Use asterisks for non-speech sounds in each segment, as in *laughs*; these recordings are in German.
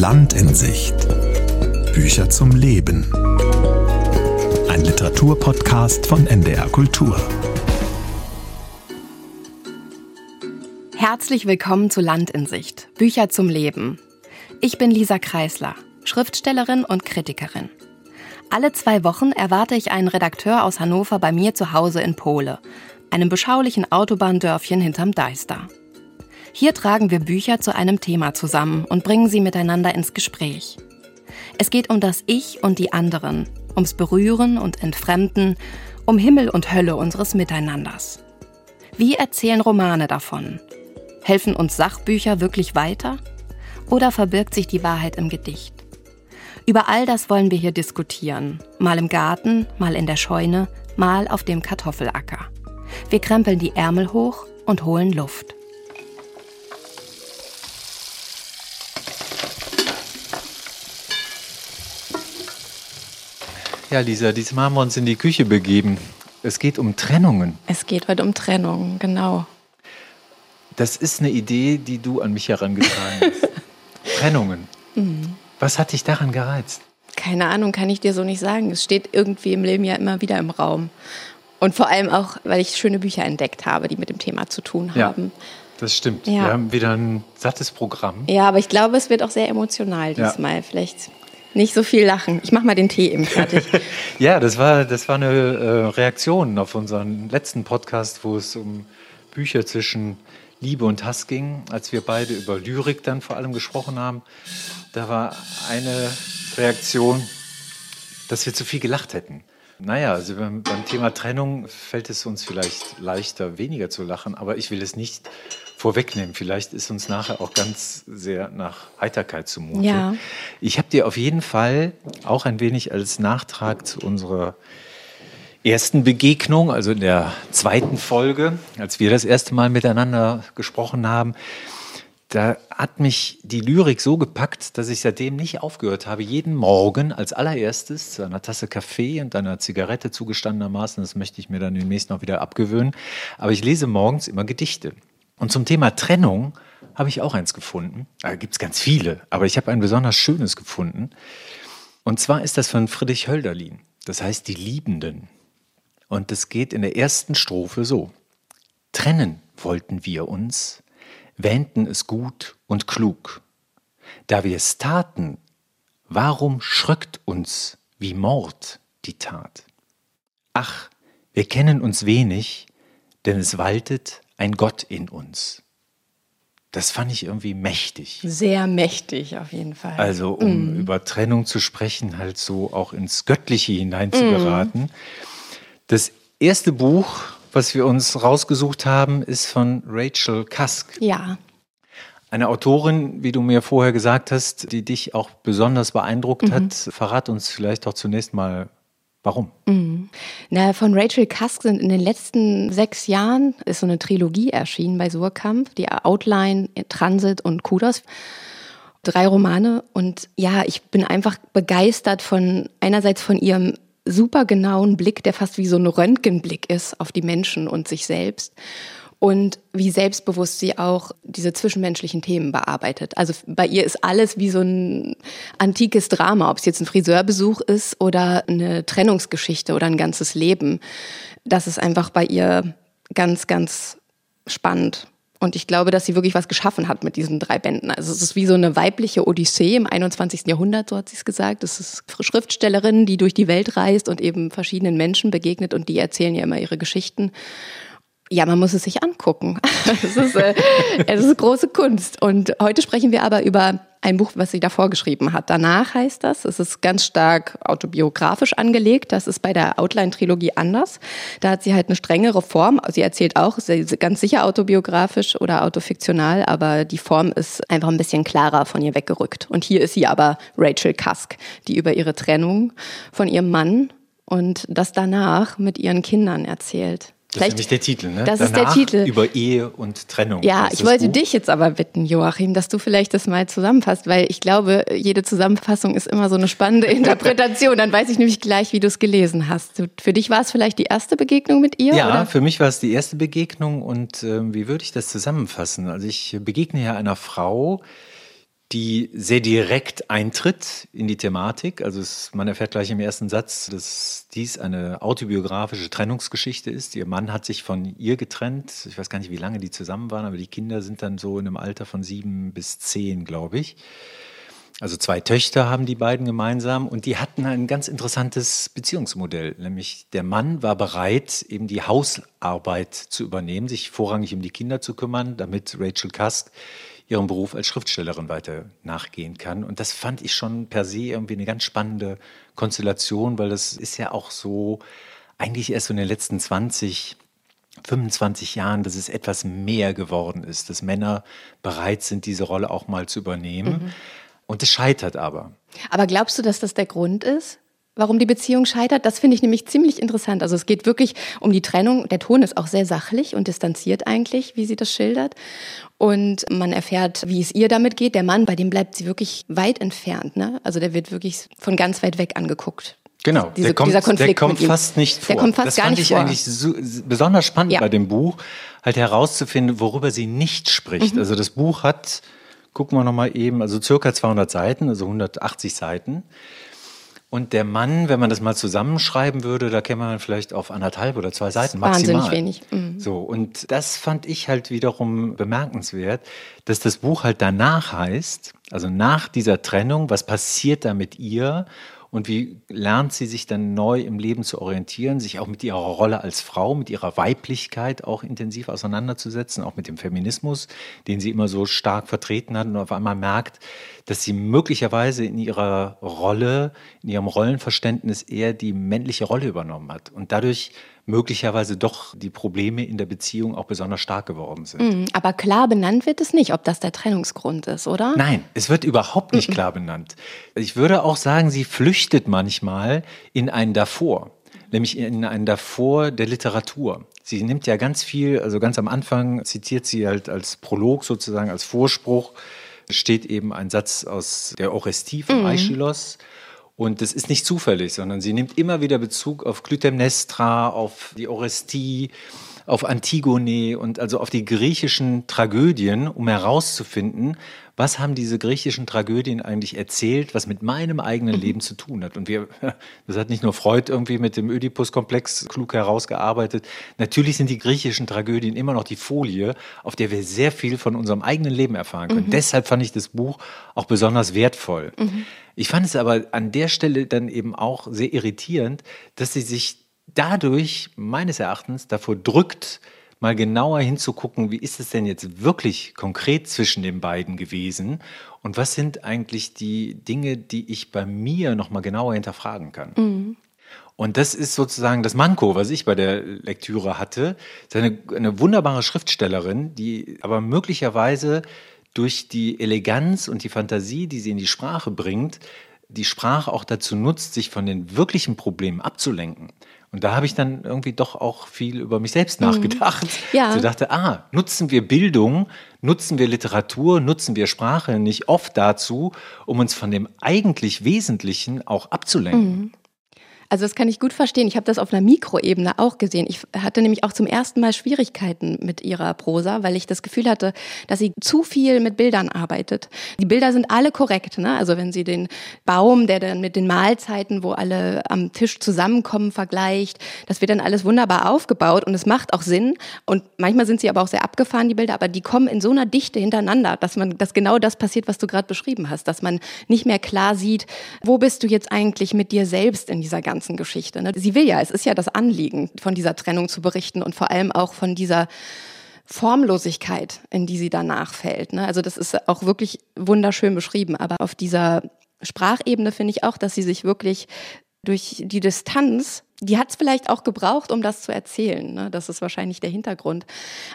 Land in Sicht. Bücher zum Leben. Ein Literaturpodcast von NDR Kultur. Herzlich willkommen zu Land in Sicht. Bücher zum Leben. Ich bin Lisa Kreisler, Schriftstellerin und Kritikerin. Alle zwei Wochen erwarte ich einen Redakteur aus Hannover bei mir zu Hause in Pole, einem beschaulichen Autobahndörfchen hinterm Deister. Hier tragen wir Bücher zu einem Thema zusammen und bringen sie miteinander ins Gespräch. Es geht um das Ich und die anderen, ums Berühren und Entfremden, um Himmel und Hölle unseres Miteinanders. Wie erzählen Romane davon? Helfen uns Sachbücher wirklich weiter? Oder verbirgt sich die Wahrheit im Gedicht? Über all das wollen wir hier diskutieren. Mal im Garten, mal in der Scheune, mal auf dem Kartoffelacker. Wir krempeln die Ärmel hoch und holen Luft. Ja, Lisa, diesmal haben wir uns in die Küche begeben. Es geht um Trennungen. Es geht heute um Trennungen, genau. Das ist eine Idee, die du an mich herangetragen hast. *laughs* Trennungen. Mhm. Was hat dich daran gereizt? Keine Ahnung, kann ich dir so nicht sagen. Es steht irgendwie im Leben ja immer wieder im Raum. Und vor allem auch, weil ich schöne Bücher entdeckt habe, die mit dem Thema zu tun haben. Ja, das stimmt. Ja. Wir haben wieder ein sattes Programm. Ja, aber ich glaube, es wird auch sehr emotional diesmal. Ja. Vielleicht nicht so viel lachen. Ich mache mal den Tee eben fertig. *laughs* ja, das war, das war eine äh, Reaktion auf unseren letzten Podcast, wo es um Bücher zwischen Liebe und Hass ging, als wir beide über Lyrik dann vor allem gesprochen haben. Da war eine Reaktion, dass wir zu viel gelacht hätten. Naja, also beim, beim Thema Trennung fällt es uns vielleicht leichter, weniger zu lachen, aber ich will es nicht vorwegnehmen. Vielleicht ist uns nachher auch ganz sehr nach Heiterkeit zumute. Ja. Ich habe dir auf jeden Fall auch ein wenig als Nachtrag zu unserer ersten Begegnung, also in der zweiten Folge, als wir das erste Mal miteinander gesprochen haben, da hat mich die Lyrik so gepackt, dass ich seitdem nicht aufgehört habe, jeden Morgen als allererstes zu einer Tasse Kaffee und einer Zigarette zugestandenermaßen, das möchte ich mir dann demnächst noch wieder abgewöhnen, aber ich lese morgens immer Gedichte. Und zum Thema Trennung habe ich auch eins gefunden. Da gibt es ganz viele, aber ich habe ein besonders schönes gefunden. Und zwar ist das von Friedrich Hölderlin. Das heißt Die Liebenden. Und es geht in der ersten Strophe so. Trennen wollten wir uns, wähnten es gut und klug. Da wir es taten, warum schröckt uns wie Mord die Tat? Ach, wir kennen uns wenig, denn es waltet ein Gott in uns. Das fand ich irgendwie mächtig. Sehr mächtig, auf jeden Fall. Also, um mm. über Trennung zu sprechen, halt so auch ins Göttliche hineinzugeraten. Mm. Das erste Buch, was wir uns rausgesucht haben, ist von Rachel Cusk. Ja. Eine Autorin, wie du mir vorher gesagt hast, die dich auch besonders beeindruckt mhm. hat. Verrat uns vielleicht doch zunächst mal, Warum? Mhm. Na, von Rachel Cusk sind in den letzten sechs Jahren ist so eine Trilogie erschienen bei Surkamp, die Outline, Transit und Kudos. Drei Romane und ja, ich bin einfach begeistert von einerseits von ihrem super genauen Blick, der fast wie so ein Röntgenblick ist auf die Menschen und sich selbst und wie selbstbewusst sie auch diese zwischenmenschlichen Themen bearbeitet. Also bei ihr ist alles wie so ein antikes Drama, ob es jetzt ein Friseurbesuch ist oder eine Trennungsgeschichte oder ein ganzes Leben. Das ist einfach bei ihr ganz, ganz spannend. Und ich glaube, dass sie wirklich was geschaffen hat mit diesen drei Bänden. Also es ist wie so eine weibliche Odyssee im 21. Jahrhundert, so hat sie es gesagt. Es ist Schriftstellerin, die durch die Welt reist und eben verschiedenen Menschen begegnet und die erzählen ja immer ihre Geschichten. Ja, man muss es sich angucken. *laughs* es, ist, äh, es ist große Kunst. Und heute sprechen wir aber über ein Buch, was sie davor geschrieben hat. Danach heißt das, es ist ganz stark autobiografisch angelegt. Das ist bei der Outline-Trilogie anders. Da hat sie halt eine strengere Form. Sie erzählt auch, ist ganz sicher autobiografisch oder autofiktional, aber die Form ist einfach ein bisschen klarer von ihr weggerückt. Und hier ist sie aber Rachel Cusk, die über ihre Trennung von ihrem Mann und das danach mit ihren Kindern erzählt. Das ist nämlich der Titel, ne? Das Danach ist der Titel. Über Ehe und Trennung. Ja, ich wollte Buch. dich jetzt aber bitten, Joachim, dass du vielleicht das mal zusammenfasst, weil ich glaube, jede Zusammenfassung ist immer so eine spannende *laughs* Interpretation. Dann weiß ich nämlich gleich, wie du es gelesen hast. Für dich war es vielleicht die erste Begegnung mit ihr? Ja, oder? für mich war es die erste Begegnung und äh, wie würde ich das zusammenfassen? Also ich begegne ja einer Frau, die sehr direkt eintritt in die Thematik. Also es, man erfährt gleich im ersten Satz, dass dies eine autobiografische Trennungsgeschichte ist. Ihr Mann hat sich von ihr getrennt. Ich weiß gar nicht, wie lange die zusammen waren, aber die Kinder sind dann so in einem Alter von sieben bis zehn, glaube ich. Also zwei Töchter haben die beiden gemeinsam und die hatten ein ganz interessantes Beziehungsmodell. Nämlich der Mann war bereit, eben die Hausarbeit zu übernehmen, sich vorrangig um die Kinder zu kümmern, damit Rachel Cusk ihrem Beruf als Schriftstellerin weiter nachgehen kann. Und das fand ich schon per se irgendwie eine ganz spannende Konstellation, weil das ist ja auch so eigentlich erst so in den letzten 20, 25 Jahren, dass es etwas mehr geworden ist, dass Männer bereit sind, diese Rolle auch mal zu übernehmen. Mhm. Und es scheitert aber. Aber glaubst du, dass das der Grund ist? Warum die Beziehung scheitert. Das finde ich nämlich ziemlich interessant. Also es geht wirklich um die Trennung. Der Ton ist auch sehr sachlich und distanziert eigentlich, wie sie das schildert. Und man erfährt, wie es ihr damit geht. Der Mann, bei dem bleibt sie wirklich weit entfernt. Ne? Also der wird wirklich von ganz weit weg angeguckt. Genau, Diese, der kommt, dieser Konflikt der kommt fast nicht vor. Der kommt fast das gar fand nicht ich vor. eigentlich so, besonders spannend ja. bei dem Buch, halt herauszufinden, worüber sie nicht spricht. Mhm. Also das Buch hat, gucken wir nochmal eben, also circa 200 Seiten, also 180 Seiten. Und der Mann, wenn man das mal zusammenschreiben würde, da käme man vielleicht auf anderthalb oder zwei Seiten maximal. Wahnsinnig wenig. Mhm. So, und das fand ich halt wiederum bemerkenswert, dass das Buch halt danach heißt, also nach dieser Trennung, was passiert da mit ihr und wie lernt sie sich dann neu im Leben zu orientieren, sich auch mit ihrer Rolle als Frau, mit ihrer Weiblichkeit auch intensiv auseinanderzusetzen, auch mit dem Feminismus, den sie immer so stark vertreten hat und auf einmal merkt, dass sie möglicherweise in ihrer Rolle, in ihrem Rollenverständnis eher die männliche Rolle übernommen hat. Und dadurch möglicherweise doch die Probleme in der Beziehung auch besonders stark geworden sind. Mhm, aber klar benannt wird es nicht, ob das der Trennungsgrund ist, oder? Nein, es wird überhaupt nicht mhm. klar benannt. Ich würde auch sagen, sie flüchtet manchmal in ein Davor, nämlich in ein Davor der Literatur. Sie nimmt ja ganz viel, also ganz am Anfang zitiert sie halt als Prolog sozusagen, als Vorspruch steht eben ein Satz aus der Orestie von mhm. Und das ist nicht zufällig, sondern sie nimmt immer wieder Bezug auf Clytemnestra, auf die Orestie, auf Antigone und also auf die griechischen Tragödien, um herauszufinden, was haben diese griechischen Tragödien eigentlich erzählt, was mit meinem eigenen mhm. Leben zu tun hat. Und wir, *laughs* das hat nicht nur Freud irgendwie mit dem Oedipus-Komplex klug herausgearbeitet. Natürlich sind die griechischen Tragödien immer noch die Folie, auf der wir sehr viel von unserem eigenen Leben erfahren können. Mhm. Deshalb fand ich das Buch auch besonders wertvoll. Mhm. Ich fand es aber an der Stelle dann eben auch sehr irritierend, dass sie sich dadurch meines Erachtens davor drückt, mal genauer hinzugucken, wie ist es denn jetzt wirklich konkret zwischen den beiden gewesen und was sind eigentlich die Dinge, die ich bei mir noch mal genauer hinterfragen kann. Mhm. Und das ist sozusagen das Manko, was ich bei der Lektüre hatte. Eine, eine wunderbare Schriftstellerin, die aber möglicherweise durch die Eleganz und die Fantasie, die sie in die Sprache bringt, die Sprache auch dazu nutzt, sich von den wirklichen Problemen abzulenken. Und da habe ich dann irgendwie doch auch viel über mich selbst mhm. nachgedacht. Ja. So dachte, ah, nutzen wir Bildung, nutzen wir Literatur, nutzen wir Sprache nicht oft dazu, um uns von dem eigentlich Wesentlichen auch abzulenken. Mhm. Also das kann ich gut verstehen. Ich habe das auf einer Mikroebene auch gesehen. Ich hatte nämlich auch zum ersten Mal Schwierigkeiten mit ihrer Prosa, weil ich das Gefühl hatte, dass sie zu viel mit Bildern arbeitet. Die Bilder sind alle korrekt. Ne? Also wenn sie den Baum, der dann mit den Mahlzeiten, wo alle am Tisch zusammenkommen, vergleicht, das wird dann alles wunderbar aufgebaut und es macht auch Sinn. Und manchmal sind sie aber auch sehr abgefahren, die Bilder, aber die kommen in so einer Dichte hintereinander, dass man, dass genau das passiert, was du gerade beschrieben hast, dass man nicht mehr klar sieht, wo bist du jetzt eigentlich mit dir selbst in dieser ganzen ganzen Geschichte. Ne? Sie will ja, es ist ja das Anliegen, von dieser Trennung zu berichten und vor allem auch von dieser Formlosigkeit, in die sie danach fällt. Ne? Also das ist auch wirklich wunderschön beschrieben. Aber auf dieser Sprachebene finde ich auch, dass sie sich wirklich durch die Distanz, die hat es vielleicht auch gebraucht, um das zu erzählen. Ne? Das ist wahrscheinlich der Hintergrund.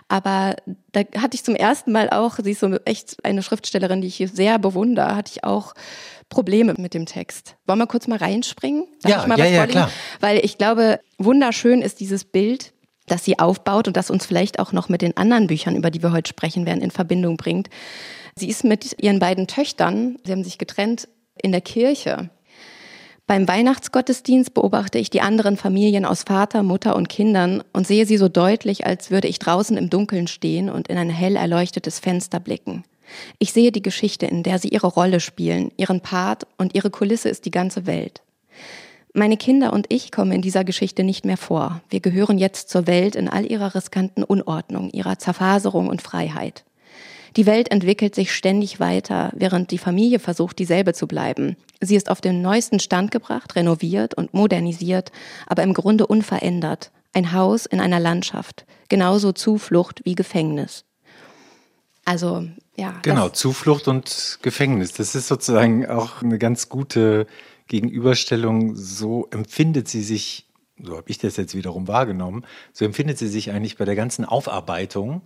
Aber da hatte ich zum ersten Mal auch, sie ist so echt eine Schriftstellerin, die ich sehr bewundere, hatte ich auch Probleme mit dem Text. Wollen wir kurz mal reinspringen? Darf ja, ich mal ja, was ja, klar. Weil ich glaube, wunderschön ist dieses Bild, das sie aufbaut und das uns vielleicht auch noch mit den anderen Büchern, über die wir heute sprechen werden, in Verbindung bringt. Sie ist mit ihren beiden Töchtern, sie haben sich getrennt, in der Kirche. Beim Weihnachtsgottesdienst beobachte ich die anderen Familien aus Vater, Mutter und Kindern und sehe sie so deutlich, als würde ich draußen im Dunkeln stehen und in ein hell erleuchtetes Fenster blicken. Ich sehe die Geschichte, in der sie ihre Rolle spielen, ihren Part und ihre Kulisse ist die ganze Welt. Meine Kinder und ich kommen in dieser Geschichte nicht mehr vor. Wir gehören jetzt zur Welt in all ihrer riskanten Unordnung, ihrer Zerfaserung und Freiheit. Die Welt entwickelt sich ständig weiter, während die Familie versucht, dieselbe zu bleiben. Sie ist auf den neuesten Stand gebracht, renoviert und modernisiert, aber im Grunde unverändert. Ein Haus in einer Landschaft, genauso Zuflucht wie Gefängnis. Also, ja. Genau, Zuflucht und Gefängnis. Das ist sozusagen auch eine ganz gute Gegenüberstellung. So empfindet sie sich, so habe ich das jetzt wiederum wahrgenommen, so empfindet sie sich eigentlich bei der ganzen Aufarbeitung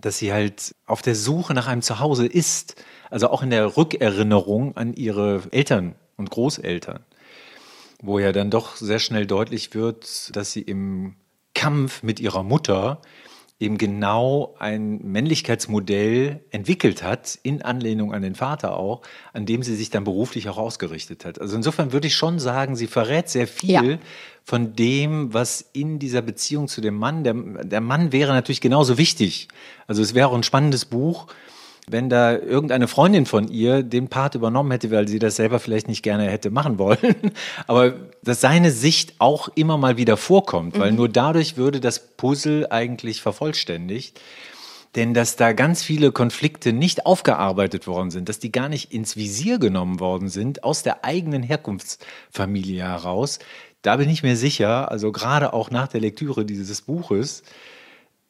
dass sie halt auf der Suche nach einem Zuhause ist. Also auch in der Rückerinnerung an ihre Eltern und Großeltern, wo ja dann doch sehr schnell deutlich wird, dass sie im Kampf mit ihrer Mutter eben genau ein Männlichkeitsmodell entwickelt hat, in Anlehnung an den Vater auch, an dem sie sich dann beruflich auch ausgerichtet hat. Also insofern würde ich schon sagen, sie verrät sehr viel ja. von dem, was in dieser Beziehung zu dem Mann, der, der Mann wäre natürlich genauso wichtig. Also es wäre auch ein spannendes Buch, wenn da irgendeine Freundin von ihr den Part übernommen hätte, weil sie das selber vielleicht nicht gerne hätte machen wollen, *laughs* aber dass seine Sicht auch immer mal wieder vorkommt, weil mhm. nur dadurch würde das Puzzle eigentlich vervollständigt. Denn dass da ganz viele Konflikte nicht aufgearbeitet worden sind, dass die gar nicht ins Visier genommen worden sind aus der eigenen Herkunftsfamilie heraus, da bin ich mir sicher, also gerade auch nach der Lektüre dieses Buches,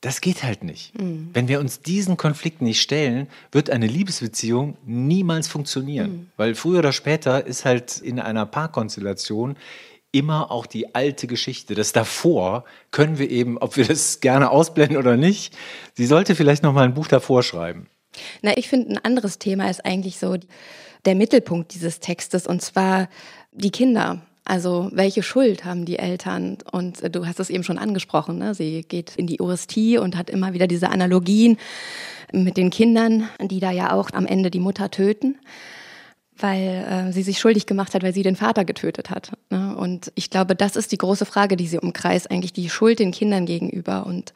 das geht halt nicht. Mhm. Wenn wir uns diesen Konflikt nicht stellen, wird eine Liebesbeziehung niemals funktionieren. Mhm. Weil früher oder später ist halt in einer Paarkonstellation immer auch die alte Geschichte. Das davor können wir eben, ob wir das gerne ausblenden oder nicht, sie sollte vielleicht noch mal ein Buch davor schreiben. Na, ich finde, ein anderes Thema ist eigentlich so der Mittelpunkt dieses Textes und zwar die Kinder. Also welche Schuld haben die Eltern? Und äh, du hast es eben schon angesprochen, ne? sie geht in die Euristie und hat immer wieder diese Analogien mit den Kindern, die da ja auch am Ende die Mutter töten weil äh, sie sich schuldig gemacht hat, weil sie den Vater getötet hat. Ne? Und ich glaube, das ist die große Frage, die sie umkreist, eigentlich die Schuld den Kindern gegenüber. Und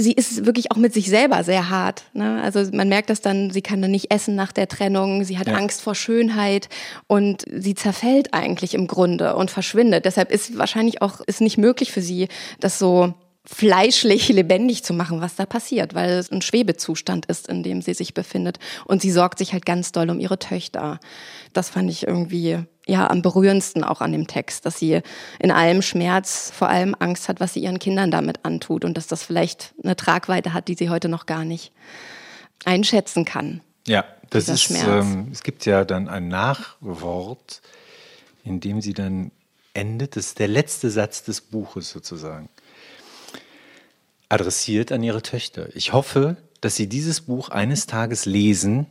sie ist wirklich auch mit sich selber sehr hart. Ne? Also man merkt das dann, sie kann dann nicht essen nach der Trennung, sie hat ja. Angst vor Schönheit und sie zerfällt eigentlich im Grunde und verschwindet. Deshalb ist wahrscheinlich auch ist nicht möglich für sie, das so fleischlich lebendig zu machen, was da passiert, weil es ein Schwebezustand ist, in dem sie sich befindet. Und sie sorgt sich halt ganz doll um ihre Töchter. Das fand ich irgendwie ja am berührendsten auch an dem Text, dass sie in allem Schmerz vor allem Angst hat, was sie ihren Kindern damit antut und dass das vielleicht eine Tragweite hat, die sie heute noch gar nicht einschätzen kann. Ja, das ist, ähm, es gibt ja dann ein Nachwort, in dem sie dann endet. Das ist der letzte Satz des Buches sozusagen adressiert an ihre Töchter. Ich hoffe, dass sie dieses Buch eines Tages lesen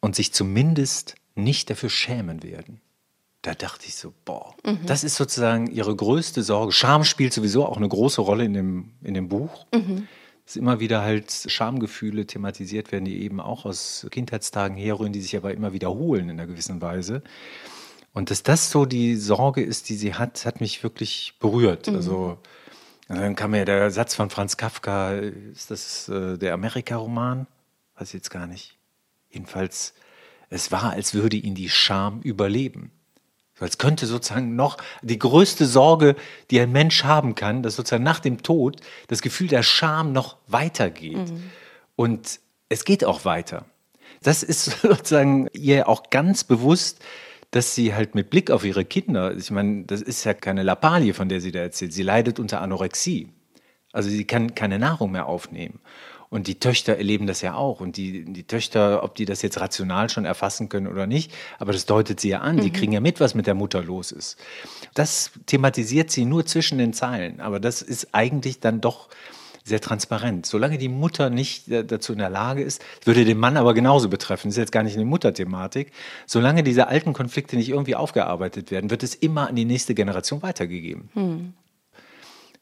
und sich zumindest nicht dafür schämen werden. Da dachte ich so, boah, mhm. das ist sozusagen ihre größte Sorge. Scham spielt sowieso auch eine große Rolle in dem, in dem Buch. Mhm. Dass immer wieder halt Schamgefühle thematisiert werden, die eben auch aus Kindheitstagen herrühren, die sich aber immer wiederholen in einer gewissen Weise. Und dass das so die Sorge ist, die sie hat, hat mich wirklich berührt. Mhm. Also und dann kam mir der Satz von Franz Kafka, ist das äh, der Amerika-Roman? Weiß ich jetzt gar nicht. Jedenfalls, es war, als würde ihn die Scham überleben. Als könnte sozusagen noch die größte Sorge, die ein Mensch haben kann, dass sozusagen nach dem Tod das Gefühl der Scham noch weitergeht. Mhm. Und es geht auch weiter. Das ist *laughs* sozusagen ihr auch ganz bewusst dass sie halt mit Blick auf ihre Kinder, ich meine, das ist ja keine Lappalie, von der sie da erzählt, sie leidet unter Anorexie. Also sie kann keine Nahrung mehr aufnehmen. Und die Töchter erleben das ja auch. Und die, die Töchter, ob die das jetzt rational schon erfassen können oder nicht, aber das deutet sie ja an. Mhm. Die kriegen ja mit, was mit der Mutter los ist. Das thematisiert sie nur zwischen den Zeilen. Aber das ist eigentlich dann doch sehr transparent. Solange die Mutter nicht dazu in der Lage ist, würde den Mann aber genauso betreffen, das ist jetzt gar nicht eine Mutterthematik, solange diese alten Konflikte nicht irgendwie aufgearbeitet werden, wird es immer an die nächste Generation weitergegeben. Hm.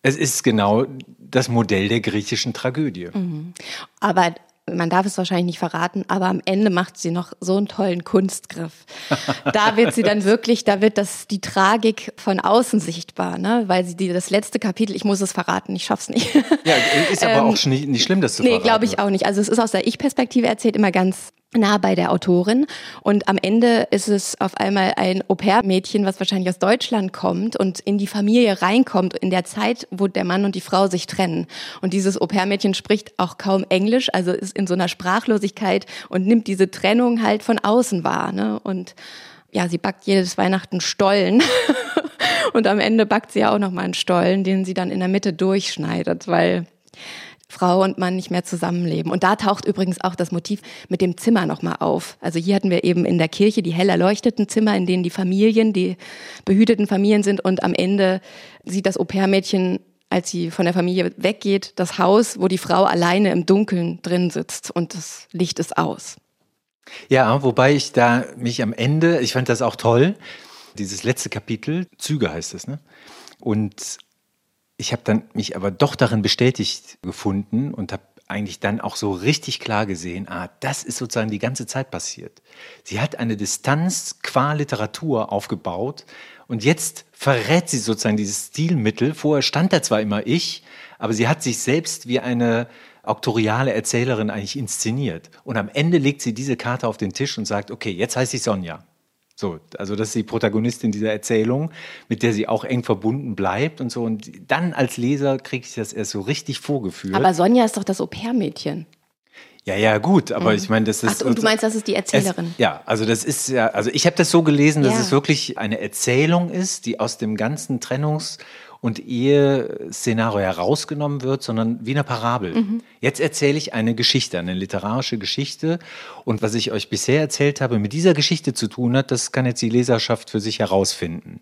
Es ist genau das Modell der griechischen Tragödie. Mhm. Aber man darf es wahrscheinlich nicht verraten, aber am Ende macht sie noch so einen tollen Kunstgriff. *laughs* Da wird sie dann wirklich, da wird das die Tragik von außen sichtbar, ne? Weil sie die, das letzte Kapitel, ich muss es verraten, ich schaff's nicht. Ja, ist aber ähm, auch nicht, nicht schlimm, das zu nee, verraten. Nee, glaube ich auch nicht. Also es ist aus der Ich-Perspektive erzählt immer ganz nah bei der Autorin. Und am Ende ist es auf einmal ein Au-pair-Mädchen, was wahrscheinlich aus Deutschland kommt und in die Familie reinkommt, in der Zeit, wo der Mann und die Frau sich trennen. Und dieses Au-pair-Mädchen spricht auch kaum Englisch, also ist in so einer Sprachlosigkeit und nimmt diese Trennung halt von außen wahr. Ne? Und ja, sie backt jedes Weihnachten Stollen. *laughs* und am Ende backt sie ja auch nochmal einen Stollen, den sie dann in der Mitte durchschneidet, weil Frau und Mann nicht mehr zusammenleben. Und da taucht übrigens auch das Motiv mit dem Zimmer nochmal auf. Also hier hatten wir eben in der Kirche die hell erleuchteten Zimmer, in denen die Familien, die behüteten Familien sind. Und am Ende sieht das Au-pair-Mädchen, als sie von der Familie weggeht, das Haus, wo die Frau alleine im Dunkeln drin sitzt und das Licht ist aus. Ja, wobei ich da mich am Ende, ich fand das auch toll, dieses letzte Kapitel, Züge heißt es, ne? Und ich habe dann mich aber doch darin bestätigt gefunden und habe eigentlich dann auch so richtig klar gesehen, ah, das ist sozusagen die ganze Zeit passiert. Sie hat eine Distanz qua Literatur aufgebaut und jetzt verrät sie sozusagen dieses Stilmittel. Vorher stand da zwar immer ich, aber sie hat sich selbst wie eine auktoriale Erzählerin eigentlich inszeniert. Und am Ende legt sie diese Karte auf den Tisch und sagt, okay, jetzt heiße ich Sonja. So, also das ist die Protagonistin dieser Erzählung, mit der sie auch eng verbunden bleibt und so. Und dann als Leser kriege ich das erst so richtig vorgefühlt. Aber Sonja ist doch das Au-pair-Mädchen. Ja, ja, gut, aber mhm. ich meine, das ist. Ach, und du meinst, das ist die Erzählerin? Es, ja, also das ist ja, also ich habe das so gelesen, dass ja. es wirklich eine Erzählung ist, die aus dem ganzen Trennungs- und Ehe-Szenario herausgenommen wird, sondern wie eine Parabel. Mhm. Jetzt erzähle ich eine Geschichte, eine literarische Geschichte. Und was ich euch bisher erzählt habe, mit dieser Geschichte zu tun hat, das kann jetzt die Leserschaft für sich herausfinden.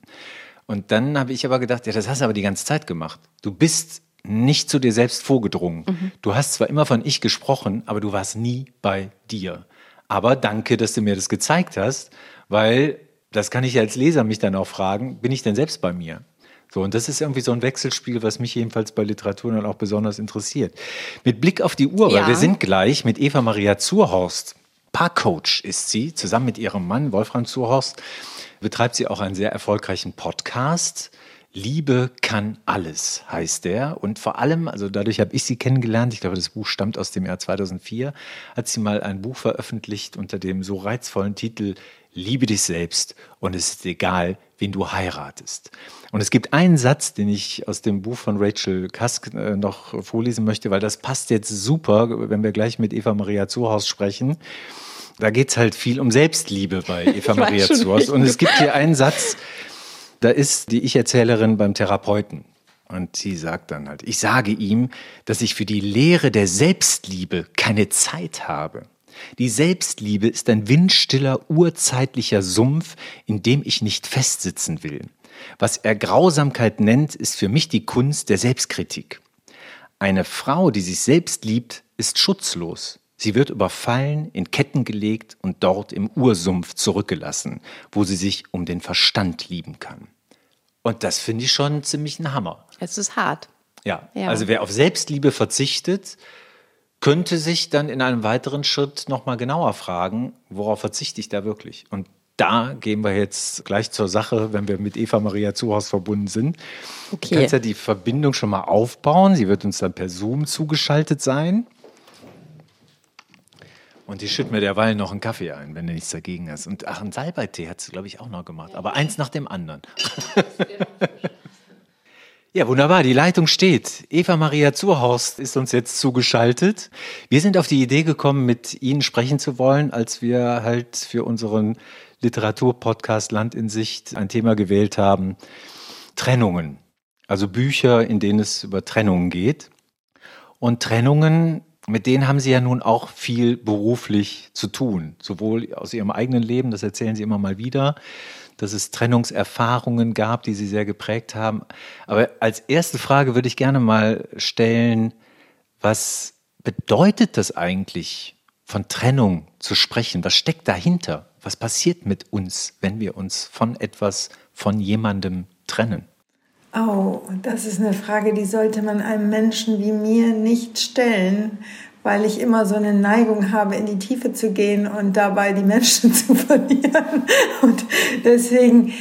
Und dann habe ich aber gedacht, ja, das hast du aber die ganze Zeit gemacht. Du bist nicht zu dir selbst vorgedrungen. Mhm. Du hast zwar immer von ich gesprochen, aber du warst nie bei dir. Aber danke, dass du mir das gezeigt hast, weil das kann ich als Leser mich dann auch fragen, bin ich denn selbst bei mir? So, und das ist irgendwie so ein Wechselspiel, was mich jedenfalls bei Literatur dann auch besonders interessiert. Mit Blick auf die Uhr, ja. weil wir sind gleich mit Eva Maria Zurhorst. Parkcoach ist sie, zusammen mit ihrem Mann Wolfram Zurhorst, betreibt sie auch einen sehr erfolgreichen Podcast. Liebe kann alles heißt der. Und vor allem, also dadurch habe ich sie kennengelernt, ich glaube, das Buch stammt aus dem Jahr 2004, hat sie mal ein Buch veröffentlicht unter dem so reizvollen Titel Liebe dich selbst und es ist egal, wen du heiratest. Und es gibt einen Satz, den ich aus dem Buch von Rachel Kask äh, noch vorlesen möchte, weil das passt jetzt super, wenn wir gleich mit Eva Maria Zuhaus sprechen. Da geht es halt viel um Selbstliebe bei *laughs* Eva Maria Zuhaus. Und es gibt hier einen Satz, da ist die Ich-Erzählerin beim Therapeuten. Und sie sagt dann halt, ich sage ihm, dass ich für die Lehre der Selbstliebe keine Zeit habe. Die Selbstliebe ist ein windstiller, urzeitlicher Sumpf, in dem ich nicht festsitzen will. Was er Grausamkeit nennt, ist für mich die Kunst der Selbstkritik. Eine Frau, die sich selbst liebt, ist schutzlos. Sie wird überfallen, in Ketten gelegt und dort im Ursumpf zurückgelassen, wo sie sich um den Verstand lieben kann. Und das finde ich schon ziemlich ein Hammer. Es ist hart. Ja, ja. also wer auf Selbstliebe verzichtet, könnte sich dann in einem weiteren Schritt nochmal genauer fragen, worauf verzichte ich da wirklich? Und da gehen wir jetzt gleich zur Sache, wenn wir mit Eva Maria Zuhaus verbunden sind. Okay. Du kannst ja die Verbindung schon mal aufbauen. Sie wird uns dann per Zoom zugeschaltet sein. Und die schütten mir derweil noch einen Kaffee ein, wenn du nichts dagegen hast. Und ach, einen Salbeitee hat sie, glaube ich, auch noch gemacht. Aber eins nach dem anderen. *laughs* Ja, wunderbar. Die Leitung steht. Eva Maria Zurhorst ist uns jetzt zugeschaltet. Wir sind auf die Idee gekommen, mit Ihnen sprechen zu wollen, als wir halt für unseren Literaturpodcast Land in Sicht ein Thema gewählt haben. Trennungen. Also Bücher, in denen es über Trennungen geht. Und Trennungen, mit denen haben Sie ja nun auch viel beruflich zu tun. Sowohl aus Ihrem eigenen Leben, das erzählen Sie immer mal wieder, dass es Trennungserfahrungen gab, die Sie sehr geprägt haben. Aber als erste Frage würde ich gerne mal stellen, was bedeutet das eigentlich, von Trennung zu sprechen? Was steckt dahinter? Was passiert mit uns, wenn wir uns von etwas, von jemandem trennen? Oh, das ist eine Frage, die sollte man einem Menschen wie mir nicht stellen, weil ich immer so eine Neigung habe, in die Tiefe zu gehen und dabei die Menschen *laughs* zu verlieren. Und deswegen,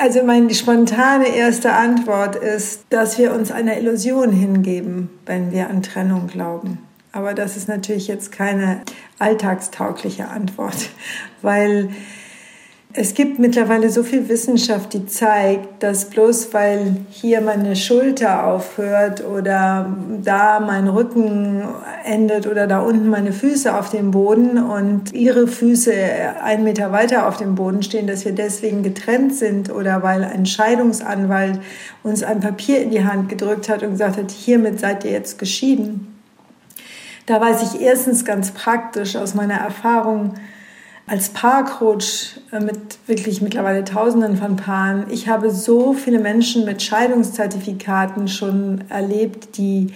also meine spontane erste Antwort ist, dass wir uns einer Illusion hingeben, wenn wir an Trennung glauben. Aber das ist natürlich jetzt keine alltagstaugliche Antwort, *laughs* weil es gibt mittlerweile so viel Wissenschaft, die zeigt, dass bloß weil hier meine Schulter aufhört oder da mein Rücken endet oder da unten meine Füße auf dem Boden und ihre Füße einen Meter weiter auf dem Boden stehen, dass wir deswegen getrennt sind oder weil ein Scheidungsanwalt uns ein Papier in die Hand gedrückt hat und gesagt hat, hiermit seid ihr jetzt geschieden. Da weiß ich erstens ganz praktisch aus meiner Erfahrung, als Paarcoach äh, mit wirklich mittlerweile Tausenden von Paaren, ich habe so viele Menschen mit Scheidungszertifikaten schon erlebt, die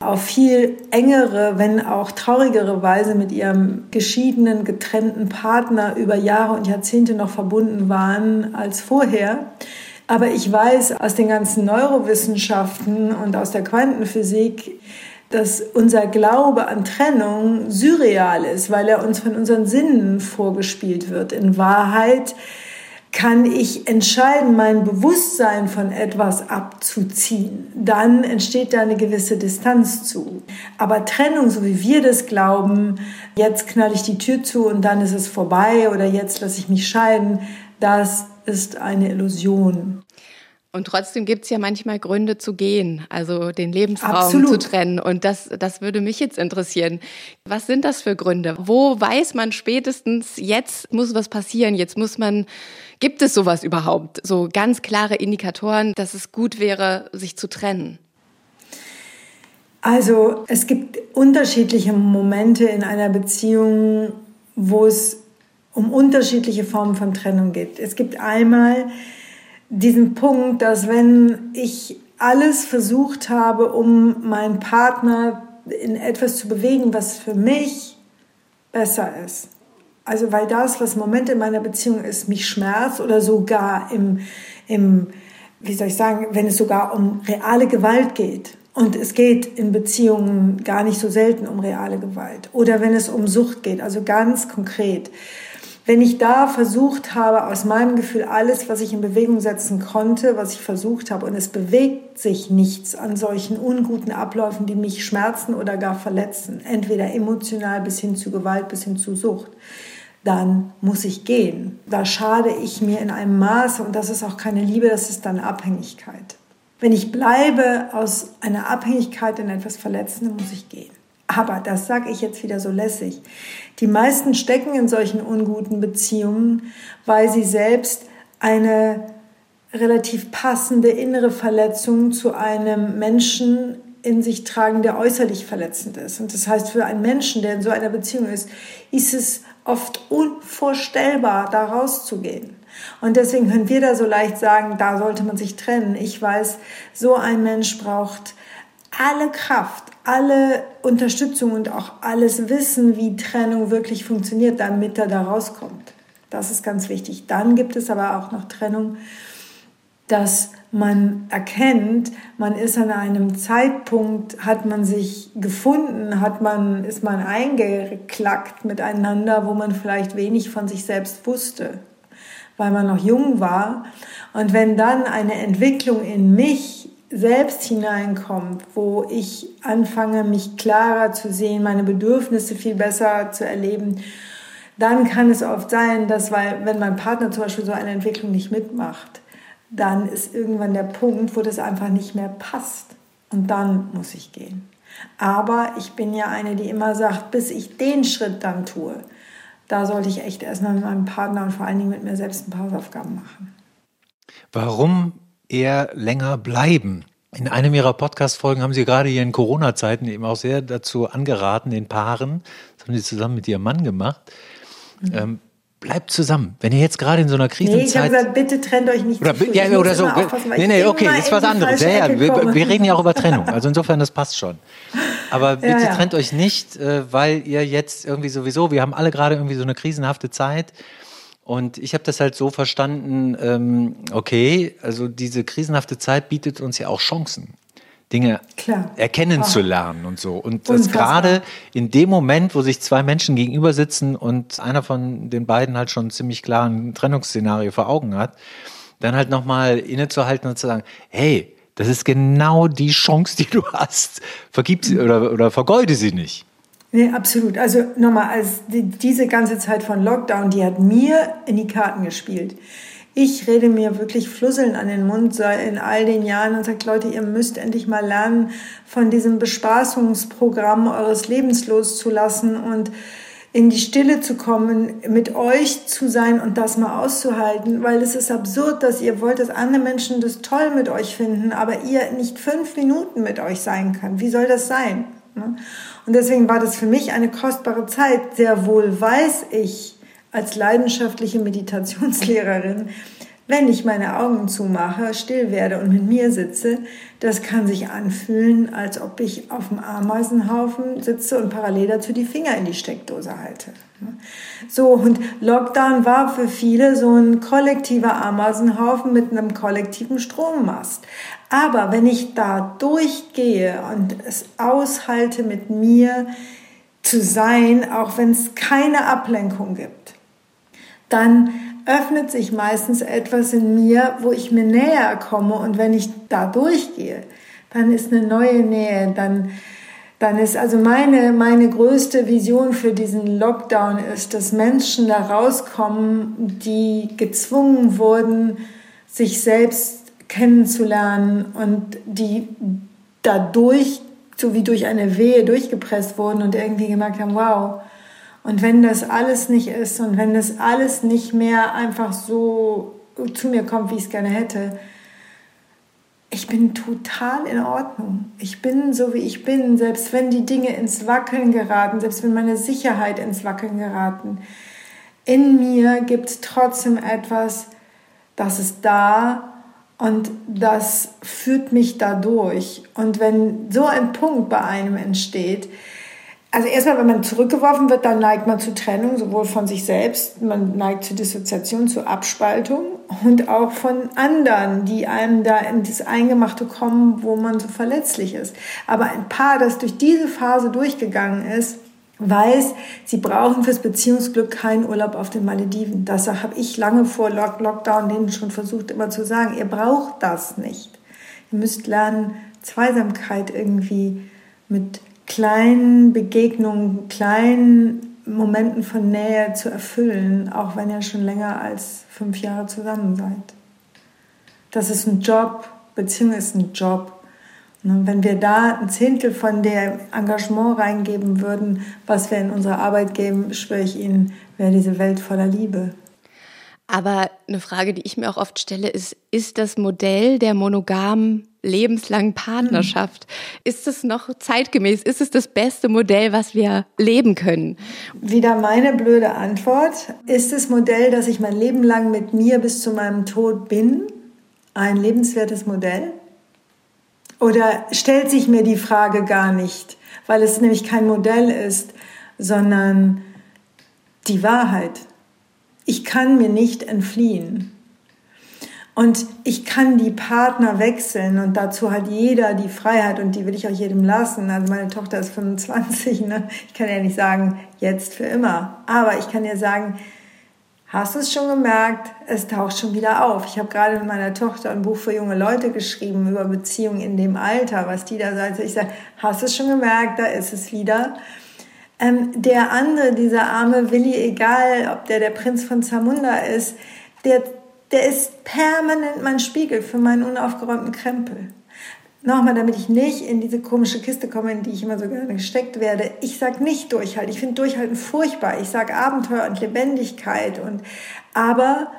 auf viel engere, wenn auch traurigere Weise mit ihrem geschiedenen, getrennten Partner über Jahre und Jahrzehnte noch verbunden waren als vorher. Aber ich weiß aus den ganzen Neurowissenschaften und aus der Quantenphysik, dass unser Glaube an Trennung surreal ist, weil er uns von unseren Sinnen vorgespielt wird. In Wahrheit kann ich entscheiden, mein Bewusstsein von etwas abzuziehen. Dann entsteht da eine gewisse Distanz zu. Aber Trennung, so wie wir das glauben, jetzt knall ich die Tür zu und dann ist es vorbei oder jetzt lasse ich mich scheiden, das ist eine Illusion. Und trotzdem gibt es ja manchmal Gründe zu gehen, also den Lebensraum Absolut. zu trennen. Und das, das würde mich jetzt interessieren. Was sind das für Gründe? Wo weiß man spätestens, jetzt muss was passieren, jetzt muss man, gibt es sowas überhaupt? So ganz klare Indikatoren, dass es gut wäre, sich zu trennen? Also es gibt unterschiedliche Momente in einer Beziehung, wo es um unterschiedliche Formen von Trennung geht. Es gibt einmal diesen Punkt, dass wenn ich alles versucht habe, um meinen Partner in etwas zu bewegen, was für mich besser ist. Also weil das, was im Moment in meiner Beziehung ist, mich schmerzt oder sogar im, im, wie soll ich sagen, wenn es sogar um reale Gewalt geht. Und es geht in Beziehungen gar nicht so selten um reale Gewalt. Oder wenn es um Sucht geht, also ganz konkret wenn ich da versucht habe, aus meinem Gefühl alles, was ich in Bewegung setzen konnte, was ich versucht habe, und es bewegt sich nichts an solchen unguten Abläufen, die mich schmerzen oder gar verletzen, entweder emotional bis hin zu Gewalt, bis hin zu Sucht, dann muss ich gehen. Da schade ich mir in einem Maße, und das ist auch keine Liebe, das ist dann Abhängigkeit. Wenn ich bleibe aus einer Abhängigkeit in etwas Verletzen, dann muss ich gehen. Aber das sage ich jetzt wieder so lässig. Die meisten stecken in solchen unguten Beziehungen, weil sie selbst eine relativ passende innere Verletzung zu einem Menschen in sich tragen, der äußerlich verletzend ist. Und das heißt, für einen Menschen, der in so einer Beziehung ist, ist es oft unvorstellbar, da rauszugehen. Und deswegen können wir da so leicht sagen, da sollte man sich trennen. Ich weiß, so ein Mensch braucht alle Kraft, alle Unterstützung und auch alles Wissen, wie Trennung wirklich funktioniert, damit er da rauskommt. Das ist ganz wichtig. Dann gibt es aber auch noch Trennung, dass man erkennt, man ist an einem Zeitpunkt, hat man sich gefunden, hat man, ist man eingeklackt miteinander, wo man vielleicht wenig von sich selbst wusste, weil man noch jung war. Und wenn dann eine Entwicklung in mich selbst hineinkommt, wo ich anfange, mich klarer zu sehen, meine Bedürfnisse viel besser zu erleben, dann kann es oft sein, dass, weil, wenn mein Partner zum Beispiel so eine Entwicklung nicht mitmacht, dann ist irgendwann der Punkt, wo das einfach nicht mehr passt. Und dann muss ich gehen. Aber ich bin ja eine, die immer sagt, bis ich den Schritt dann tue, da sollte ich echt erstmal mit meinem Partner und vor allen Dingen mit mir selbst ein paar Hausaufgaben machen. Warum eher länger bleiben. In einem Ihrer Podcast-Folgen haben Sie gerade hier in Corona-Zeiten eben auch sehr dazu angeraten, den Paaren, das haben Sie zusammen mit Ihrem Mann gemacht, mhm. ähm, bleibt zusammen. Wenn ihr jetzt gerade in so einer Krisenzeit... Nee, ich habe gesagt, bitte trennt euch nicht oder, zu. Ja, oder so. Nee, nee, okay, ist was anderes. Ja, ja, wir, wir, reden ja auch über Trennung. *laughs* Also insofern, das passt schon. Aber bitte ja, ja. trennt euch nicht, äh, weil ihr jetzt irgendwie sowieso, wir haben alle gerade irgendwie so eine krisenhafte Zeit und ich habe das halt so verstanden, ähm, okay, also diese krisenhafte Zeit bietet uns ja auch Chancen. Dinge Klar. erkennen oh. zu lernen und so. Und das gerade in dem Moment, wo sich zwei Menschen gegenüber sitzen und einer von den beiden halt schon ziemlich klar ein Trennungsszenario vor Augen hat, dann halt nochmal innezuhalten und zu sagen, hey, Das ist genau die Chance, die du hast. Vergib sie oder, oder vergeude sie nicht. Nee, absolut. Also nochmal, als die, diese ganze Zeit von Lockdown, die hat mir in die Karten gespielt. Ich rede mir wirklich Flusseln an den Mund in all den Jahren und sage, Leute, ihr müsst endlich mal lernen, von diesem Bespaßungsprogramm eures Lebens loszulassen und in die Stille zu kommen, mit euch zu sein und das mal auszuhalten, weil es ist absurd, dass ihr wollt, dass andere Menschen das toll mit euch finden, aber ihr nicht fünf Minuten mit euch sein könnt. Wie soll das sein? Ne? Und deswegen war das für mich eine kostbare Zeit. Sehr wohl weiß ich als leidenschaftliche Meditationslehrerin, wenn ich meine Augen zumache, still werde und mit mir sitze, das kann sich anfühlen, als ob ich auf dem Ameisenhaufen sitze und parallel dazu die Finger in die Steckdose halte. So, und Lockdown war für viele so ein kollektiver Ameisenhaufen mit einem kollektiven Strommast. Aber wenn ich da durchgehe und es aushalte, mit mir zu sein, auch wenn es keine Ablenkung gibt, dann öffnet sich meistens etwas in mir, wo ich mir näher komme. Und wenn ich da durchgehe, dann ist eine neue Nähe, dann, dann ist also meine, meine größte Vision für diesen Lockdown ist, dass Menschen da rauskommen, die gezwungen wurden, sich selbst kennenzulernen und die dadurch, so wie durch eine Wehe durchgepresst wurden und irgendwie gemerkt haben, wow, und wenn das alles nicht ist und wenn das alles nicht mehr einfach so zu mir kommt, wie ich es gerne hätte, ich bin total in Ordnung. Ich bin so, wie ich bin, selbst wenn die Dinge ins Wackeln geraten, selbst wenn meine Sicherheit ins Wackeln geraten. In mir gibt es trotzdem etwas, das ist da und das führt mich dadurch. Und wenn so ein Punkt bei einem entsteht, also erstmal, wenn man zurückgeworfen wird, dann neigt man zu Trennung, sowohl von sich selbst, man neigt zu Dissoziation, zu Abspaltung und auch von anderen, die einem da in das Eingemachte kommen, wo man so verletzlich ist. Aber ein Paar, das durch diese Phase durchgegangen ist, weiß, sie brauchen fürs Beziehungsglück keinen Urlaub auf den Malediven. Das habe ich lange vor Lockdown denen schon versucht immer zu sagen. Ihr braucht das nicht. Ihr müsst lernen, Zweisamkeit irgendwie mit kleinen Begegnungen, kleinen Momenten von Nähe zu erfüllen, auch wenn ihr schon länger als fünf Jahre zusammen seid. Das ist ein Job, Beziehung ist ein Job. Und wenn wir da ein Zehntel von der Engagement reingeben würden, was wir in unsere Arbeit geben, schwöre ich Ihnen, wäre diese Welt voller Liebe. Aber eine Frage, die ich mir auch oft stelle, ist, ist das Modell der monogamen lebenslangen Partnerschaft. Mhm. Ist es noch zeitgemäß? Ist es das beste Modell, was wir leben können? Wieder meine blöde Antwort. Ist das Modell, dass ich mein Leben lang mit mir bis zu meinem Tod bin, ein lebenswertes Modell? Oder stellt sich mir die Frage gar nicht, weil es nämlich kein Modell ist, sondern die Wahrheit. Ich kann mir nicht entfliehen. Und ich kann die Partner wechseln und dazu hat jeder die Freiheit und die will ich auch jedem lassen. Also meine Tochter ist 25, ne? ich kann ja nicht sagen, jetzt für immer. Aber ich kann dir sagen, hast du es schon gemerkt, es taucht schon wieder auf. Ich habe gerade mit meiner Tochter ein Buch für junge Leute geschrieben über Beziehungen in dem Alter, was die da sagt. Ich sage, hast du es schon gemerkt, da ist es wieder. Ähm, der andere, dieser arme Willi, egal ob der der Prinz von Zamunda ist, der der ist permanent mein Spiegel für meinen unaufgeräumten Krempel. Nochmal, damit ich nicht in diese komische Kiste komme, in die ich immer so gerne gesteckt werde. Ich sag nicht Durchhalten. Ich finde Durchhalten furchtbar. Ich sag Abenteuer und Lebendigkeit und, aber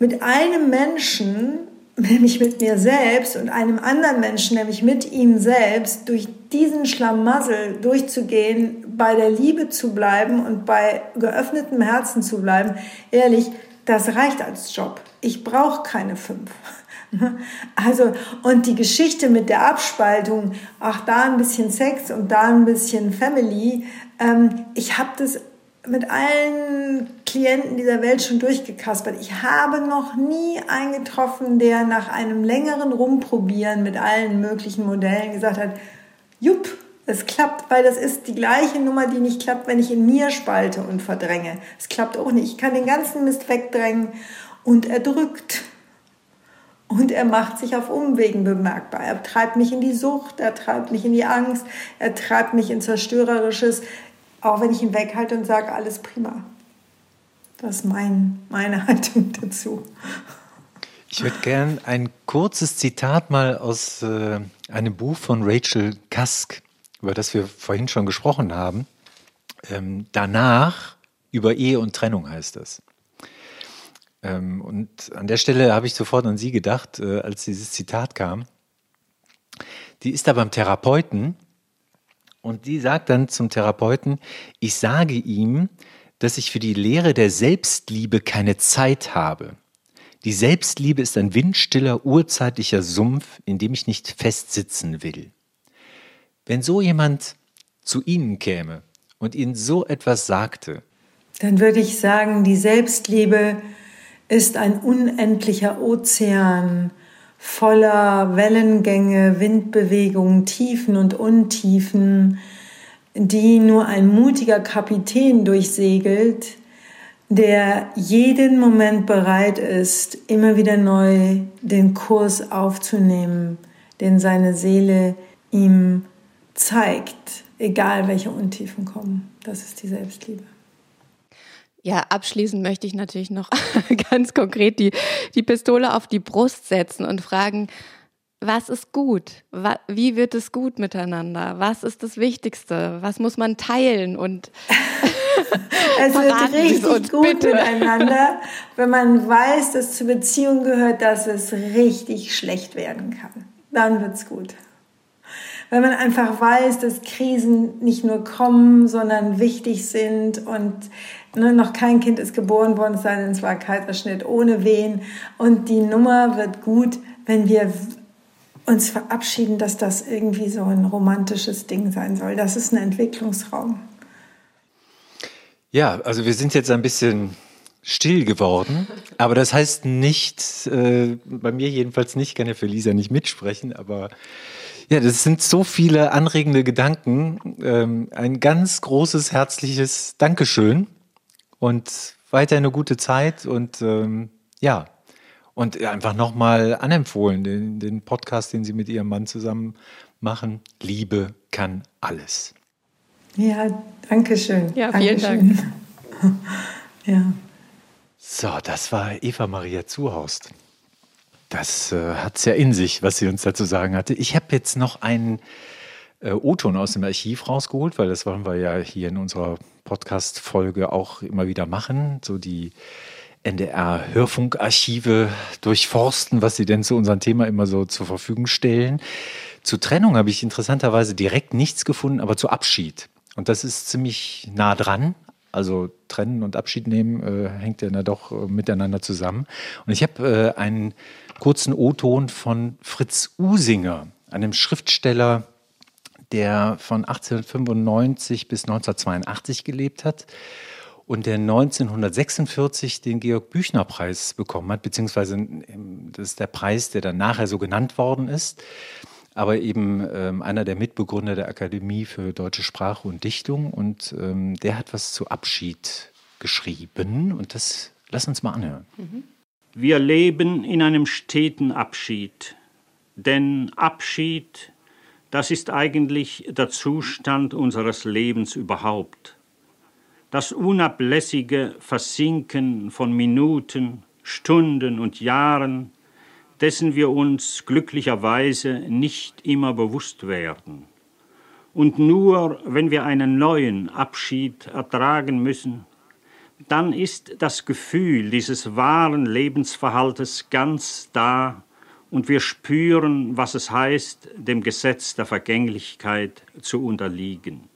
mit einem Menschen, *laughs* nämlich mit mir selbst und einem anderen Menschen, nämlich mit ihm selbst, durch diesen Schlamassel durchzugehen, bei der Liebe zu bleiben und bei geöffnetem Herzen zu bleiben, ehrlich, das reicht als Job. Ich brauche keine fünf. *laughs* Also, und die Geschichte mit der Abspaltung, ach, da ein bisschen Sex und da ein bisschen Family, ähm, ich habe das mit allen Klienten dieser Welt schon durchgekaspert. Ich habe noch nie einen getroffen, der nach einem längeren Rumprobieren mit allen möglichen Modellen gesagt hat, jupp, es klappt, weil das ist die gleiche Nummer, die nicht klappt, wenn ich in mir spalte und verdränge. Es klappt auch nicht. Ich kann den ganzen Mist wegdrängen und er drückt. Und er macht sich auf Umwegen bemerkbar. Er treibt mich in die Sucht, er treibt mich in die Angst, er treibt mich in Zerstörerisches, auch wenn ich ihn weghalte und sage, alles prima. Das ist mein, meine *laughs* Haltung dazu. Ich würde gern ein kurzes Zitat mal aus äh, einem Buch von Rachel Cusk, über das wir vorhin schon gesprochen haben. Ähm, danach über Ehe und Trennung heißt das. Ähm, und an der Stelle habe ich sofort an Sie gedacht, äh, als dieses Zitat kam. Die ist da beim Therapeuten und die sagt dann zum Therapeuten, ich sage ihm, dass ich für die Lehre der Selbstliebe keine Zeit habe. Die Selbstliebe ist ein windstiller, urzeitlicher Sumpf, in dem ich nicht festsitzen will. Wenn so jemand zu Ihnen käme und Ihnen so etwas sagte, dann würde ich sagen, die Selbstliebe ist ein unendlicher Ozean voller Wellengänge, Windbewegungen, Tiefen und Untiefen, die nur ein mutiger Kapitän durchsegelt, der jeden Moment bereit ist, immer wieder neu den Kurs aufzunehmen, den seine Seele ihm zeigt, egal welche Untiefen kommen. Das ist die Selbstliebe. Ja, abschließend möchte ich natürlich noch *laughs* ganz konkret die, die Pistole auf die Brust setzen und fragen, was ist gut? Wie wird es gut miteinander? Was ist das Wichtigste? Was muss man teilen? Und *laughs* es wird richtig gut bitte. miteinander, *laughs* wenn man weiß, dass zur Beziehung gehört, dass es richtig schlecht werden kann. Dann wird es gut weil man einfach weiß, dass Krisen nicht nur kommen, sondern wichtig sind und ne, noch kein Kind ist geboren worden, es sei denn, es war Kaiserschnitt ohne Wehen und die Nummer wird gut, wenn wir uns verabschieden, dass das irgendwie so ein romantisches Ding sein soll. Das ist ein Entwicklungsraum. Ja, also wir sind jetzt ein bisschen still geworden, aber das heißt nicht, äh, bei mir jedenfalls nicht, kann ja für Lisa nicht mitsprechen, aber ja, das sind so viele anregende Gedanken. Ähm, ein ganz großes, herzliches Dankeschön und weiter eine gute Zeit und ähm, ja, und einfach nochmal anempfohlen, den, den Podcast, den Sie mit Ihrem Mann zusammen machen. Liebe kann alles. Ja, danke schön. Ja, vielen Dankeschön. Dank. *laughs* ja. So, das war Eva Maria Zuhorst. Das äh, hat es ja in sich, was sie uns dazu sagen hatte. Ich habe jetzt noch einen äh, O-Ton aus dem Archiv rausgeholt, weil das wollen wir ja hier in unserer Podcast-Folge auch immer wieder machen. So die NDR-Hörfunkarchive durchforsten, was sie denn zu unserem Thema immer so zur Verfügung stellen. Zur Trennung habe ich interessanterweise direkt nichts gefunden, aber zu Abschied. Und das ist ziemlich nah dran. Also trennen und Abschied nehmen äh, hängt ja doch äh, miteinander zusammen. Und ich habe äh, einen kurzen O-Ton von Fritz Usinger, einem Schriftsteller, der von 1895 bis 1982 gelebt hat und der 1946 den Georg Büchner Preis bekommen hat, beziehungsweise ähm, das ist der Preis, der dann nachher so genannt worden ist, aber eben ähm, einer der Mitbegründer der Akademie für deutsche Sprache und Dichtung und ähm, der hat was zu Abschied geschrieben und das lass uns mal anhören. Mhm. Wir leben in einem steten Abschied, denn Abschied, das ist eigentlich der Zustand unseres Lebens überhaupt. Das unablässige Versinken von Minuten, Stunden und Jahren, dessen wir uns glücklicherweise nicht immer bewusst werden. Und nur wenn wir einen neuen Abschied ertragen müssen, dann ist das Gefühl dieses wahren Lebensverhaltes ganz da und wir spüren, was es heißt, dem Gesetz der Vergänglichkeit zu unterliegen.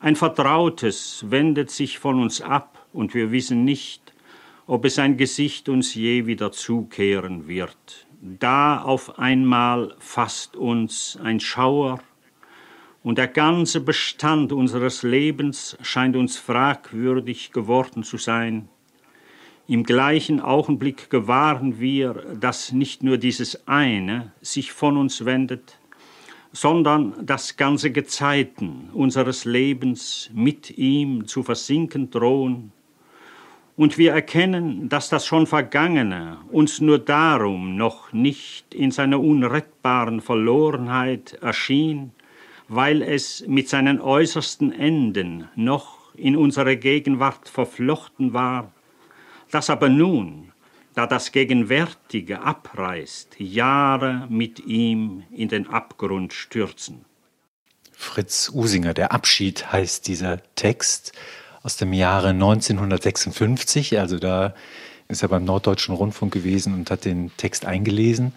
Ein Vertrautes wendet sich von uns ab und wir wissen nicht, ob es ein Gesicht uns je wieder zukehren wird. Da auf einmal fasst uns ein Schauer und der ganze Bestand unseres Lebens scheint uns fragwürdig geworden zu sein. Im gleichen Augenblick gewahren wir, dass nicht nur dieses eine sich von uns wendet, sondern dass ganze Gezeiten unseres Lebens mit ihm zu versinken drohen Und wir erkennen, dass das schon Vergangene uns nur darum noch nicht in seiner unrettbaren Verlorenheit erschien, weil es mit seinen äußersten Enden noch in unsere Gegenwart verflochten war, dass aber nun, da das Gegenwärtige abreißt, Jahre mit ihm in den Abgrund stürzen. Fritz Usinger, der Abschied heißt dieser Text aus dem Jahre 1956. Also da ist er beim Norddeutschen Rundfunk gewesen und hat den Text eingelesen.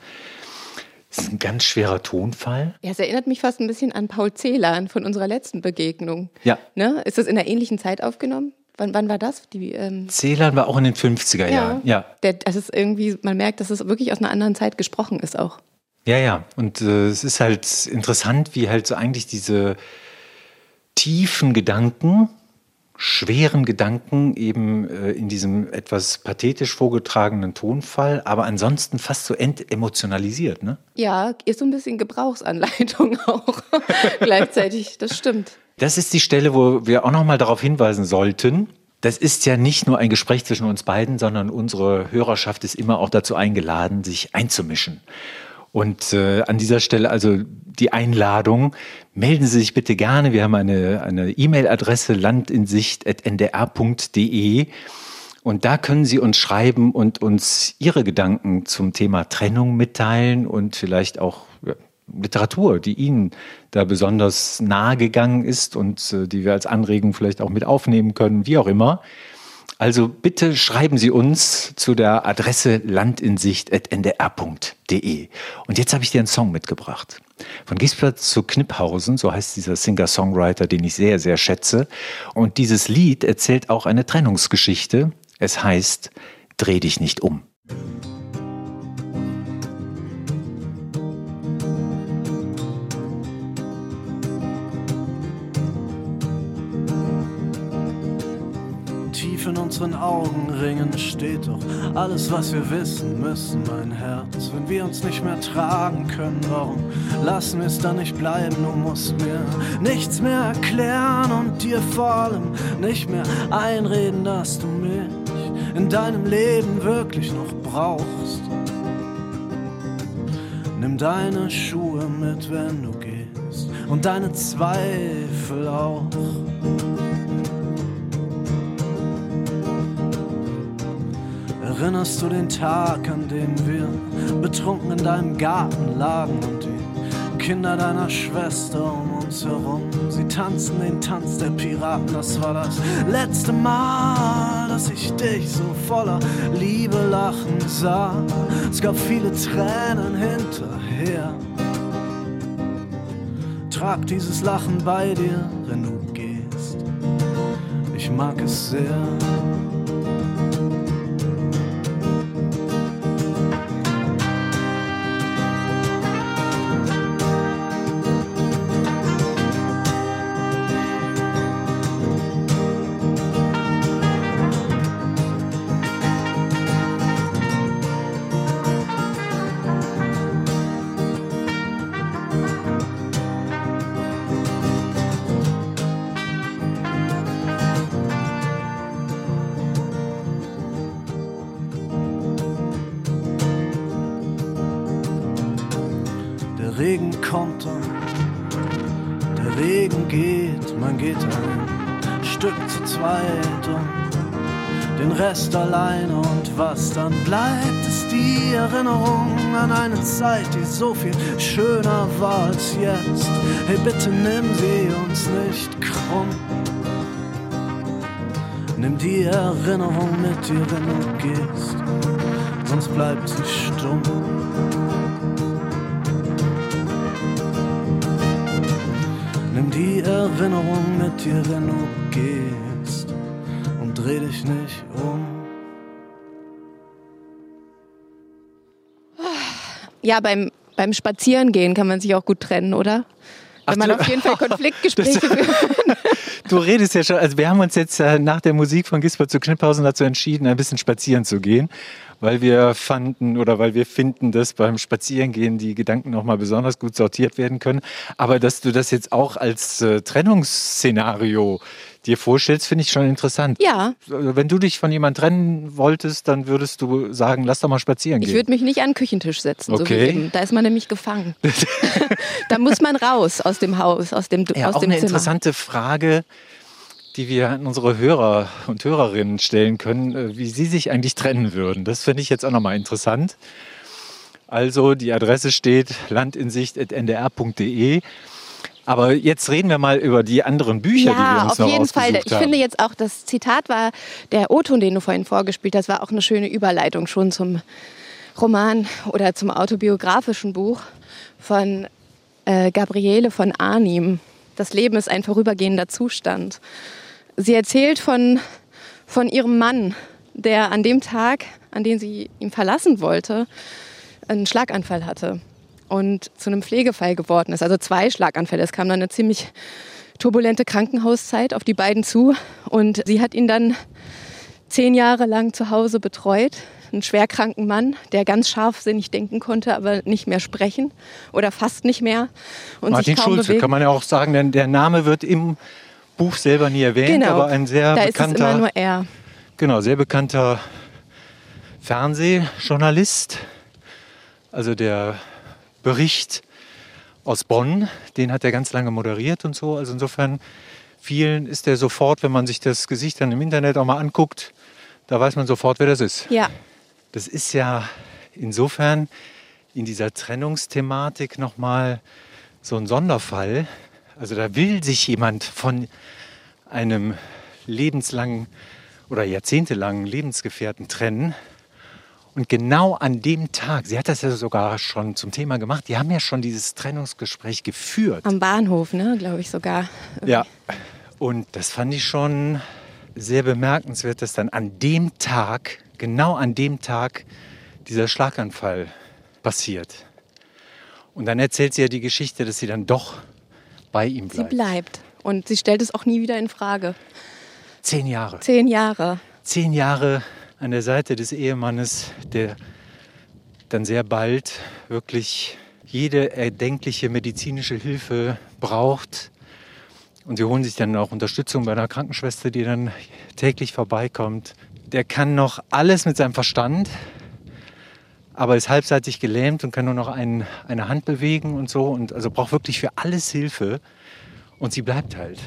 Das ist ein ganz schwerer Tonfall. Ja, es erinnert mich fast ein bisschen an Paul Celan von unserer letzten Begegnung. Ja. Ne? Ist das in einer ähnlichen Zeit aufgenommen? Wann, wann war das? Die, ähm Celan war auch in den 50er Jahren. Ja. Der, das ist irgendwie, man merkt, dass es wirklich aus einer anderen Zeit gesprochen ist auch. Ja, ja. Und äh, es ist halt interessant, wie halt so eigentlich diese tiefen Gedanken schweren Gedanken eben äh, in diesem etwas pathetisch vorgetragenen Tonfall, aber ansonsten fast so entemotionalisiert, ne? Ja, ist so ein bisschen Gebrauchsanleitung *laughs* auch gleichzeitig, das stimmt. Das ist die Stelle, wo wir auch nochmal darauf hinweisen sollten. Das ist ja nicht nur ein Gespräch zwischen uns beiden, sondern unsere Hörerschaft ist immer auch dazu eingeladen, sich einzumischen. Und äh, an dieser Stelle also die Einladung, melden Sie sich bitte gerne. Wir haben eine E-Mail-Adresse landinsicht.ndr.de und da können Sie uns schreiben und uns Ihre Gedanken zum Thema Trennung mitteilen und vielleicht auch ja, Literatur, die Ihnen da besonders nahe gegangen ist und äh, die wir als Anregung vielleicht auch mit aufnehmen können, wie auch immer. Also bitte schreiben Sie uns zu der Adresse landinsicht.ndr.de. Und jetzt habe ich dir einen Song mitgebracht. Von Giesblatt zu Kniphausen, so heißt dieser Singer-Songwriter, den ich sehr, sehr schätze. Und dieses Lied erzählt auch eine Trennungsgeschichte. Es heißt Dreh dich nicht um. In unseren Augenringen steht doch alles, was wir wissen müssen, mein Herz. Wenn wir uns nicht mehr tragen können, warum lassen wir es dann nicht bleiben? Du musst mir nichts mehr erklären und dir vor allem nicht mehr einreden, dass du mich in deinem Leben wirklich noch brauchst. Nimm deine Schuhe mit, wenn du gehst und deine Zweifel auch. Erinnerst du den Tag, an dem wir betrunken in deinem Garten lagen und die Kinder deiner Schwester um uns herum? Sie tanzten den Tanz der Piraten, das war das letzte Mal, dass ich dich so voller Liebe lachen sah. Es gab viele Tränen hinterher. Trag dieses Lachen bei dir, wenn du gehst. Ich mag es sehr. Rest alleine und was dann bleibt, ist die Erinnerung an eine Zeit, die so viel schöner war als jetzt. Hey, bitte nimm sie uns nicht krumm. Nimm die Erinnerung mit dir, wenn du gehst, sonst bleibt sie stumm. Nimm die Erinnerung mit dir, wenn du gehst und dreh dich nicht Ja, beim, beim Spazierengehen kann man sich auch gut trennen, oder? Wenn man auf jeden Fall *laughs* Konfliktgespräche führt. *laughs* Du redest ja schon, also wir haben uns jetzt äh, nach der Musik von Gisbert zu Kniphausen dazu entschieden, ein bisschen spazieren zu gehen, weil wir fanden oder weil wir finden, dass beim Spazierengehen die Gedanken nochmal besonders gut sortiert werden können. Aber dass du das jetzt auch als äh, Trennungsszenario dir vorstellst, finde ich schon interessant. Ja. Wenn du dich von jemand trennen wolltest, dann würdest du sagen, lass doch mal spazieren Ich gehen. würde mich nicht an den Küchentisch setzen, so Okay. eben. Da ist man nämlich gefangen. *laughs* da muss man raus aus dem Haus, aus dem, ja, aus auch dem eine Zimmer. interessante Frage, die wir an unsere Hörer und Hörerinnen stellen können, äh, wie sie sich eigentlich trennen würden. Das finde ich jetzt auch nochmal interessant. Also die Adresse steht landinsicht.ndr.de. Aber jetzt reden wir mal über die anderen Bücher, die wir Ja, uns auf noch jeden Fall. Ich haben. finde jetzt auch, das Zitat war, der O-Ton, den du vorhin vorgespielt hast, war auch eine schöne Überleitung schon zum Roman oder zum autobiografischen Buch von äh, Gabriele von Arnim. Das Leben ist ein vorübergehender Zustand. Sie erzählt von, von ihrem Mann, der an dem Tag, an dem sie ihn verlassen wollte, einen Schlaganfall hatte und zu einem Pflegefall geworden ist. Also zwei Schlaganfälle. Es kam dann eine ziemlich turbulente Krankenhauszeit auf die beiden zu und sie hat ihn dann zehn Jahre lang zu Hause betreut. Ein schwerkranken Mann, der ganz scharfsinnig denken konnte, aber nicht mehr sprechen oder fast nicht mehr und Martin Schulze, bewegen. kann man ja auch sagen, denn der Name wird im Buch selber nie erwähnt, genau. aber ein sehr da ist es bekannter, immer nur er. genau, sehr bekannter Fernsehjournalist. Also der Bericht aus Bonn, den hat er ganz lange moderiert und so. Also insofern vielen ist er sofort, wenn man sich das Gesicht dann im Internet auch mal anguckt, da weiß man sofort, wer das ist. Ja, Das ist ja insofern in dieser Trennungsthematik nochmal so ein Sonderfall. Also da will sich jemand von einem lebenslangen oder jahrzehntelangen Lebensgefährten trennen. Und genau an dem Tag, sie hat das ja sogar schon zum Thema gemacht, die haben ja schon dieses Trennungsgespräch geführt. am Bahnhof, ne, glaube ich sogar. Ja, und das fand ich schon sehr bemerkenswert, dass dann an dem Tag, genau an dem Tag, dieser Schlaganfall passiert. Und dann erzählt sie ja die Geschichte, dass sie dann doch bei ihm Sie bleibt. bleibt. Und sie stellt es auch nie wieder in Frage. Zehn Jahre. Zehn Jahre. Zehn Jahre an der Seite des Ehemannes, der dann sehr bald wirklich jede erdenkliche medizinische Hilfe braucht. Und sie holen sich dann auch Unterstützung bei einer Krankenschwester, die dann täglich vorbeikommt. Der kann noch alles mit seinem Verstand, aber ist halbseitig gelähmt und kann nur noch ein, eine Hand bewegen und so. Und also braucht wirklich für alles Hilfe. Und sie bleibt halt.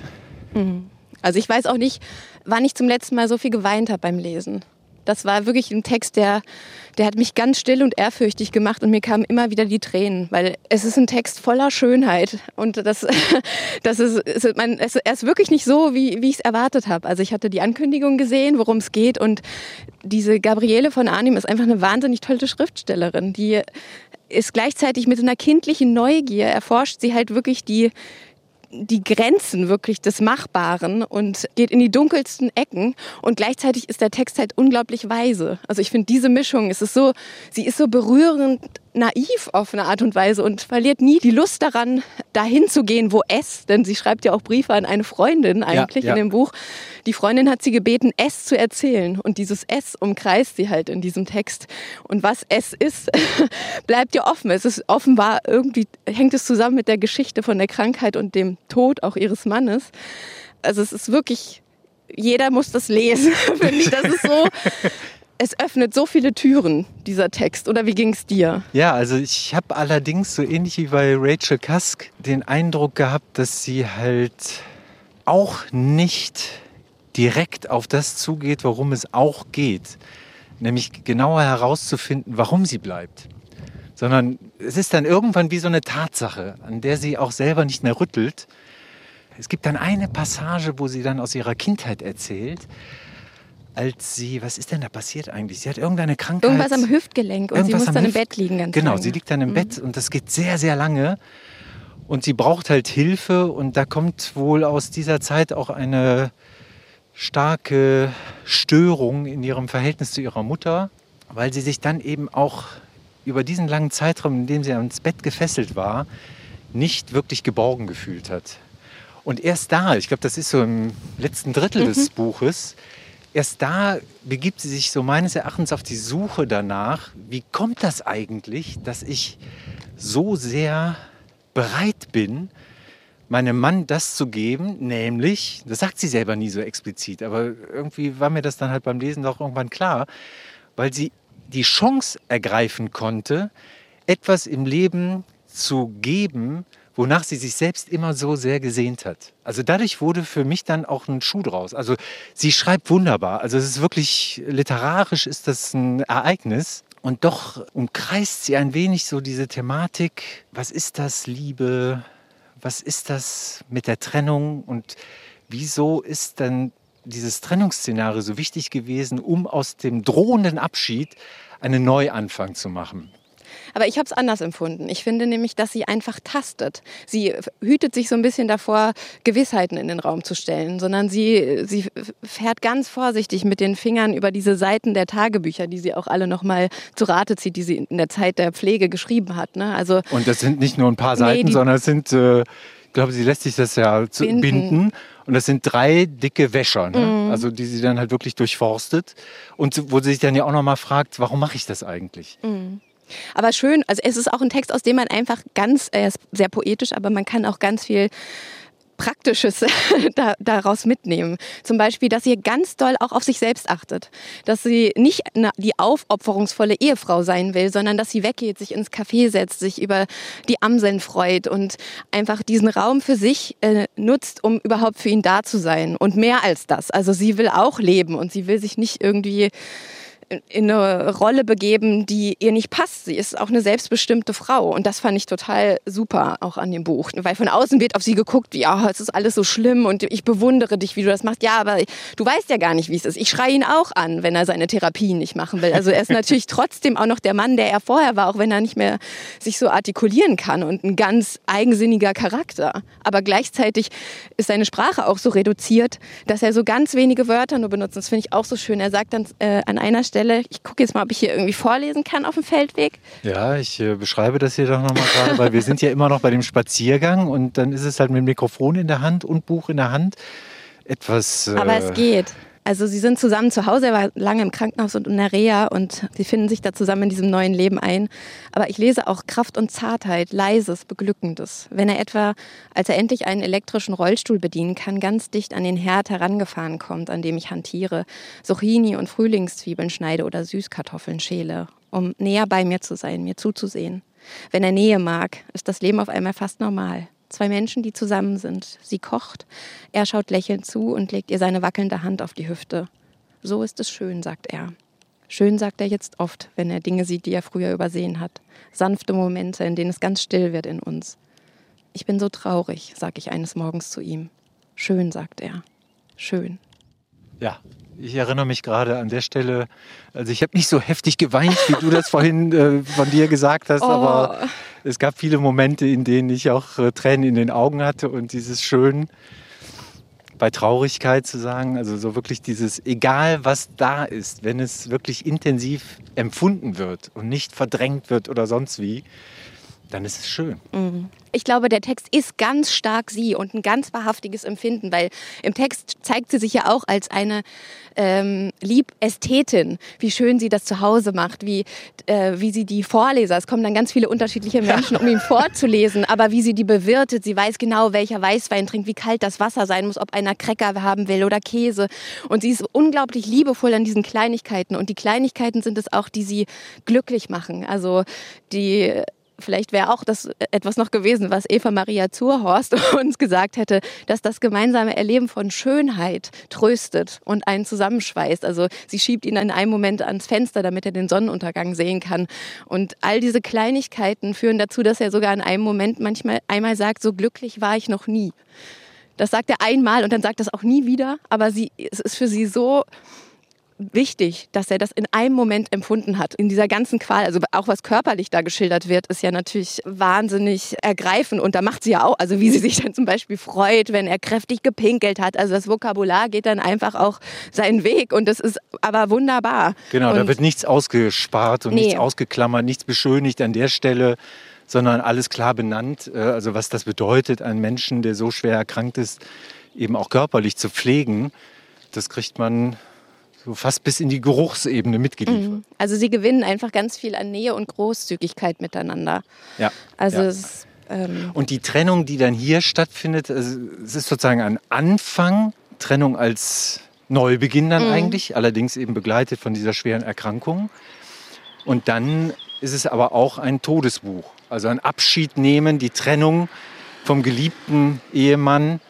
Also ich weiß auch nicht, wann ich zum letzten Mal so viel geweint habe beim Lesen. Das war wirklich ein Text, der, der hat mich ganz still und ehrfürchtig gemacht und mir kamen immer wieder die Tränen, weil es ist ein Text voller Schönheit und das, *laughs* das ist, ist mein, es, er ist wirklich nicht so, wie, wie ich es erwartet habe. Also ich hatte die Ankündigung gesehen, worum es geht und diese Gabriele von Arnim ist einfach eine wahnsinnig tolle Schriftstellerin, die ist gleichzeitig mit einer kindlichen Neugier erforscht sie halt wirklich die die Grenzen wirklich des Machbaren und geht in die dunkelsten Ecken und gleichzeitig ist der Text halt unglaublich weise. Also ich finde diese Mischung, es ist so, sie ist so berührend naiv auf eine Art und Weise und verliert nie die Lust daran, dahin zu gehen, wo es, denn sie schreibt ja auch Briefe an eine Freundin eigentlich ja. in dem Buch. Die Freundin hat sie gebeten, es zu erzählen und dieses es umkreist sie halt in diesem Text. Und was es ist, *laughs* bleibt ja offen. Es ist offenbar irgendwie, hängt es zusammen mit der Geschichte von der Krankheit und dem Tod auch ihres Mannes. Also es ist wirklich, jeder muss das lesen, *laughs* finde ich. Das ist so, *laughs* es öffnet so viele Türen, dieser Text. Oder wie ging es dir? Ja, also ich habe allerdings so ähnlich wie bei Rachel Cusk den Eindruck gehabt, dass sie halt auch nicht direkt auf das zugeht, worum es auch geht. Nämlich genauer herauszufinden, warum sie bleibt. Sondern es ist dann irgendwann wie so eine Tatsache, an der sie auch selber nicht mehr rüttelt. Es gibt dann eine Passage, wo sie dann aus ihrer Kindheit erzählt, als sie, was ist denn da passiert eigentlich? Sie hat irgendeine Krankheit. Irgendwas am Hüftgelenk und sie muss dann im Hüft- Bett liegen ganz Genau, lange. sie liegt dann im Bett und das geht sehr, sehr lange. Und sie braucht halt Hilfe und da kommt wohl aus dieser Zeit auch eine starke Störung in ihrem Verhältnis zu ihrer Mutter, weil sie sich dann eben auch über diesen langen Zeitraum, in dem sie ans Bett gefesselt war, nicht wirklich geborgen gefühlt hat. Und erst da, ich glaube, das ist so im letzten Drittel des Buches, erst da begibt sie sich so meines Erachtens auf die Suche danach, wie kommt das eigentlich, dass ich so sehr bereit bin, meinem Mann das zu geben, nämlich, das sagt sie selber nie so explizit, aber irgendwie war mir das dann halt beim Lesen doch irgendwann klar, weil sie die Chance ergreifen konnte, etwas im Leben zu geben, wonach sie sich selbst immer so sehr gesehnt hat. Also dadurch wurde für mich dann auch ein Schuh draus. Also sie schreibt wunderbar. Also es ist wirklich literarisch ist das ein Ereignis. Und doch umkreist sie ein wenig so diese Thematik, was ist das Liebe, was ist das mit der Trennung und wieso ist dann dieses Trennungsszenario so wichtig gewesen, um aus dem drohenden Abschied einen Neuanfang zu machen. Aber ich habe es anders empfunden. Ich finde nämlich, dass sie einfach tastet. Sie hütet sich so ein bisschen davor, Gewissheiten in den Raum zu stellen, sondern sie, sie fährt ganz vorsichtig mit den Fingern über diese Seiten der Tagebücher, die sie auch alle nochmal zu Rate zieht, die sie in der Zeit der Pflege geschrieben hat. Ne? Also, Und das sind nicht nur ein paar Seiten, nee, sondern es sind, äh, ich glaube, sie lässt sich das ja binden. binden. Und das sind drei dicke Wäscher, ne? mhm. also die sie dann halt wirklich durchforstet. Und wo sie sich dann ja auch nochmal fragt, warum mache ich das eigentlich? Mhm. Aber schön, also es ist auch ein Text, aus dem man einfach ganz, er ist sehr poetisch, aber man kann auch ganz viel Praktisches *laughs* da, daraus mitnehmen. Zum Beispiel, dass sie ganz doll auch auf sich selbst achtet. Dass sie nicht die aufopferungsvolle Ehefrau sein will, sondern dass sie weggeht, sich ins Café setzt, sich über die Amseln freut und einfach diesen Raum für sich äh, nutzt, um überhaupt für ihn da zu sein. Und mehr als das. Also sie will auch leben und sie will sich nicht irgendwie in eine Rolle begeben, die ihr nicht passt. Sie ist auch eine selbstbestimmte Frau und das fand ich total super auch an dem Buch, weil von außen wird auf sie geguckt, wie ja, es ist alles so schlimm und ich bewundere dich, wie du das machst. Ja, aber du weißt ja gar nicht, wie es ist. Ich schreie ihn auch an, wenn er seine Therapien nicht machen will. Also er ist natürlich *laughs* trotzdem auch noch der Mann, der er vorher war, auch wenn er nicht mehr sich so artikulieren kann und ein ganz eigensinniger Charakter. Aber gleichzeitig ist seine Sprache auch so reduziert, dass er so ganz wenige Wörter nur benutzt. Das finde ich auch so schön. Er sagt dann äh, an einer Stelle Stelle. Ich gucke jetzt mal, ob ich hier irgendwie vorlesen kann auf dem Feldweg. Ja, ich äh, beschreibe das hier doch nochmal gerade, weil wir sind ja immer noch bei dem Spaziergang und dann ist es halt mit dem Mikrofon in der Hand und Buch in der Hand etwas. Äh, Aber es geht. Also sie sind zusammen zu Hause, er war lange im Krankenhaus und in der Reha und sie finden sich da zusammen in diesem neuen Leben ein. Aber ich lese auch Kraft und Zartheit, leises, beglückendes. Wenn er etwa, als er endlich einen elektrischen Rollstuhl bedienen kann, ganz dicht an den Herd herangefahren kommt, an dem ich hantiere, Zucchini und Frühlingszwiebeln schneide oder Süßkartoffeln schäle, um näher bei mir zu sein, mir zuzusehen. Wenn er Nähe mag, ist das Leben auf einmal fast normal. Zwei Menschen, die zusammen sind. Sie kocht, er schaut lächelnd zu und legt ihr seine wackelnde Hand auf die Hüfte. So ist es schön, sagt er. Schön sagt er jetzt oft, wenn er Dinge sieht, die er früher übersehen hat. Sanfte Momente, in denen es ganz still wird in uns. Ich bin so traurig, sag ich eines Morgens zu ihm. Schön, sagt er. Schön. Ja, ich erinnere mich gerade an der Stelle, also ich habe nicht so heftig geweint, wie du das vorhin äh, von dir gesagt hast, oh. aber es gab viele Momente, in denen ich auch äh, Tränen in den Augen hatte und dieses Schön bei Traurigkeit zu sagen, also so wirklich dieses, egal was da ist, wenn es wirklich intensiv empfunden wird und nicht verdrängt wird oder sonst wie, dann ist es schön. Mhm. Ich glaube, der Text ist ganz stark sie und ein ganz wahrhaftiges Empfinden, weil im Text zeigt sie sich ja auch als eine ähm, Liebästhetin, wie schön sie das zu Hause macht, wie, äh, wie sie die Vorleser, es kommen dann ganz viele unterschiedliche *laughs* Menschen, um ihm vorzulesen, aber wie sie die bewirtet, sie weiß genau, welcher Weißwein trinkt, wie kalt das Wasser sein muss, ob einer Cracker haben will oder Käse und sie ist unglaublich liebevoll an diesen Kleinigkeiten und die Kleinigkeiten sind es auch, die sie glücklich machen, also die vielleicht wäre auch das etwas noch gewesen, was Eva Maria Zurhorst *laughs* uns gesagt hätte, dass das gemeinsame Erleben von Schönheit tröstet und einen zusammenschweißt. Also sie schiebt ihn in einem Moment ans Fenster, damit er den Sonnenuntergang sehen kann. Und all diese Kleinigkeiten führen dazu, dass er sogar in einem Moment manchmal einmal sagt, so glücklich war ich noch nie. Das sagt er einmal und dann sagt er es auch nie wieder, aber sie, es ist für sie so wichtig, dass er das in einem Moment empfunden hat, in dieser ganzen Qual. Also auch was körperlich da geschildert wird, ist ja natürlich wahnsinnig ergreifend und da macht sie ja auch, also wie sie sich dann zum Beispiel freut, wenn er kräftig gepinkelt hat. Also das Vokabular geht dann einfach auch seinen Weg und das ist aber wunderbar. Genau, und da wird nichts ausgespart und nee. nichts ausgeklammert, nichts beschönigt an der Stelle sondern alles klar benannt, äh, also was das bedeutet, einen Menschen, der so schwer erkrankt ist, eben auch körperlich zu pflegen. Das kriegt man so fast bis in die Geruchsebene mitgeliefert. Mhm. Also sie gewinnen einfach ganz viel an Nähe und Großzügigkeit miteinander. Ja. Also ja. es Ähm, Und die Trennung, die dann hier stattfindet, also es ist sozusagen ein Anfang, Trennung als Neubeginn Mhm. dann eigentlich, allerdings eben begleitet von dieser schweren Erkrankung. Und dann ist es aber auch ein Todesbuch, also ein Abschied nehmen, die Trennung vom geliebten Ehemann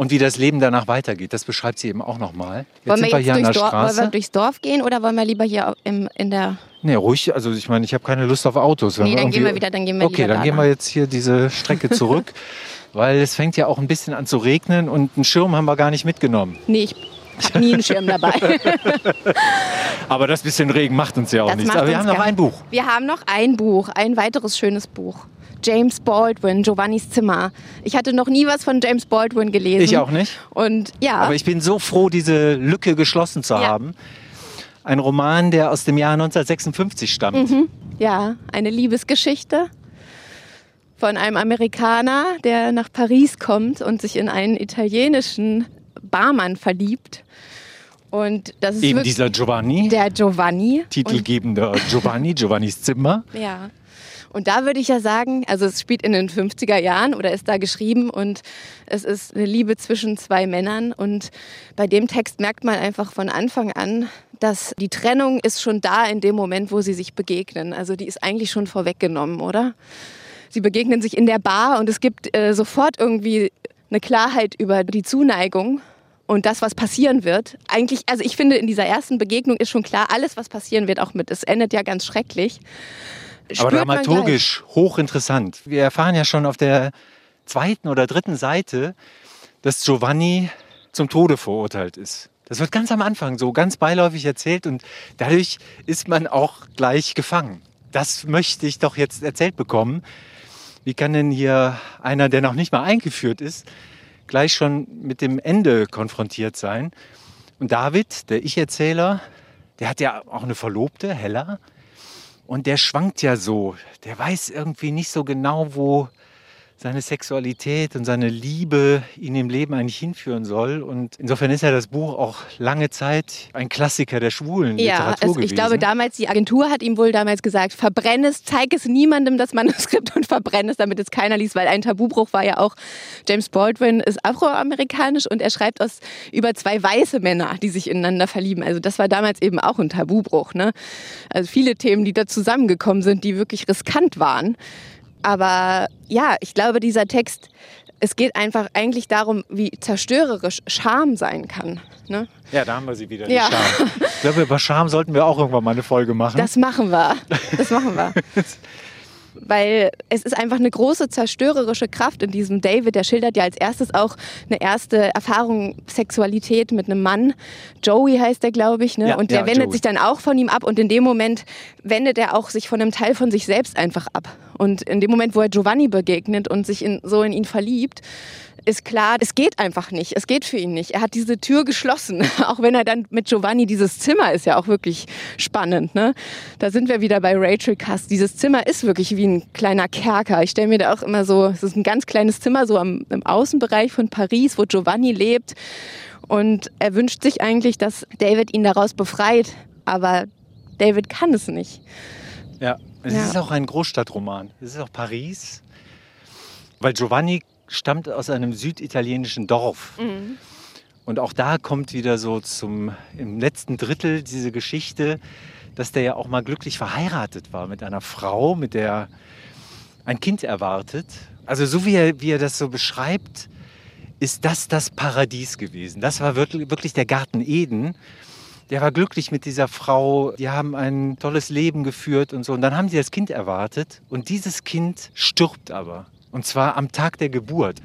und wie das Leben danach weitergeht. Das beschreibt sie eben auch nochmal. Jetzt wollen, wir sind wir hier an der durchs Dorf, wollen wir durchs Dorf gehen oder wollen wir lieber hier im, in der. Nee, ruhig, also ich meine, ich habe keine Lust auf Autos. Nee, dann gehen wir wieder- dann gehen wir Okay, dann da gehen wir jetzt hier diese Strecke zurück, *laughs* weil es fängt ja auch ein bisschen an zu regnen und einen Schirm haben wir gar nicht mitgenommen. Nee, ich habe nie einen Schirm dabei. *laughs* Aber das bisschen Regen macht uns ja auch Das nichts. Aber wir haben noch ein Buch. Wir haben noch ein Buch, ein weiteres schönes Buch. James Baldwin, Giovannis Zimmer. Ich hatte noch nie was von James Baldwin gelesen. Ich auch nicht. Und ja, Aber ich bin so froh, diese Lücke geschlossen zu Ja. haben. Ein Roman, der aus dem Jahr 1956 stammt. Mhm. ja, eine Liebesgeschichte von einem Amerikaner, der nach Paris kommt und sich in einen italienischen Barmann verliebt. Und das ist Eben dieser Giovanni, der Giovanni. Und titelgebende Giovanni, Giovannis Zimmer. Ja. Und da würde ich ja sagen, also es spielt in den 50er Jahren oder ist da geschrieben und es ist eine Liebe zwischen zwei Männern und bei dem Text merkt man einfach von Anfang an, dass die Trennung ist schon da in dem Moment, wo sie sich begegnen. Also die ist eigentlich schon vorweggenommen, oder? Sie begegnen sich in der Bar und es gibt äh, sofort irgendwie eine Klarheit über die Zuneigung und das, was passieren wird. Eigentlich, also ich finde, in dieser ersten Begegnung ist schon klar, alles, was passieren wird, auch mit, es endet ja ganz schrecklich. Aber dramaturgisch hochinteressant. Wir erfahren ja schon auf der zweiten oder dritten Seite, dass Giovanni zum Tode verurteilt ist. Das wird ganz am Anfang so ganz beiläufig erzählt und dadurch ist man auch gleich gefangen. Das möchte ich doch jetzt erzählt bekommen. Wie kann denn hier einer, der noch nicht mal eingeführt ist, gleich schon mit dem Ende konfrontiert sein? Und David, der Ich-Erzähler, der hat ja auch eine Verlobte, Hella. Und der schwankt ja so. Der weiß irgendwie nicht so genau, wo seine Sexualität und seine Liebe ihn im Leben eigentlich hinführen soll. Und insofern ist ja das Buch auch lange Zeit ein Klassiker der schwulen Ja, Literatur gewesen. ich glaube damals, die Agentur hat ihm wohl damals gesagt, verbrenn es, zeig es niemandem das Manuskript und verbrenn es, damit es keiner liest, weil ein Tabubruch war ja auch, James Baldwin ist afroamerikanisch und er schreibt aus über zwei weiße Männer, die sich ineinander verlieben. Also das war damals eben auch ein Tabubruch. Ne? Also viele Themen, die da zusammengekommen sind, die wirklich riskant waren. Aber ja, ich glaube, dieser Text, es geht einfach eigentlich darum, wie zerstörerisch Scham sein kann. Ne? ja, da haben wir sie wieder, Ja. die Scham. Ich glaube, über Scham sollten wir auch irgendwann mal eine Folge machen. Das machen wir. Das machen wir. *laughs* Weil es ist einfach eine große zerstörerische Kraft in diesem David. Der schildert ja als erstes auch eine erste Erfahrung Sexualität mit einem Mann. Joey heißt der, glaube ich. Ne? Ja, und der ja, wendet Joey. sich dann auch von ihm ab. Und in dem Moment wendet er auch sich von einem Teil von sich selbst einfach ab. Und in dem Moment, wo er Giovanni begegnet und sich in, so in ihn verliebt, ist klar, es geht einfach nicht. Es geht für ihn nicht. Er hat diese Tür geschlossen. *laughs* Auch wenn er dann mit Giovanni, dieses Zimmer ist ja auch wirklich spannend. Ne? Da sind wir wieder bei Rachel Kass. Dieses Zimmer ist wirklich wie ein kleiner Kerker. Ich stelle mir da auch immer so, es ist ein ganz kleines Zimmer, so am, im Außenbereich von Paris, wo Giovanni lebt. Und er wünscht sich eigentlich, dass David ihn daraus befreit. Aber David kann es nicht. Ja, es Ja. ist auch ein Großstadtroman. Es ist auch Paris, weil Giovanni stammt aus einem süditalienischen Dorf. Und auch da kommt wieder so zum im letzten Drittel diese Geschichte, dass der ja auch mal glücklich verheiratet war mit einer Frau, mit der ein Kind erwartet. Also so wie er, wie er das so beschreibt, ist das das Paradies gewesen. Das war wirklich, wirklich der Garten Eden. Der war glücklich mit dieser Frau. Die haben ein tolles Leben geführt und so. Und dann haben sie das Kind erwartet. Und dieses Kind stirbt aber. Und zwar am Tag der Geburt.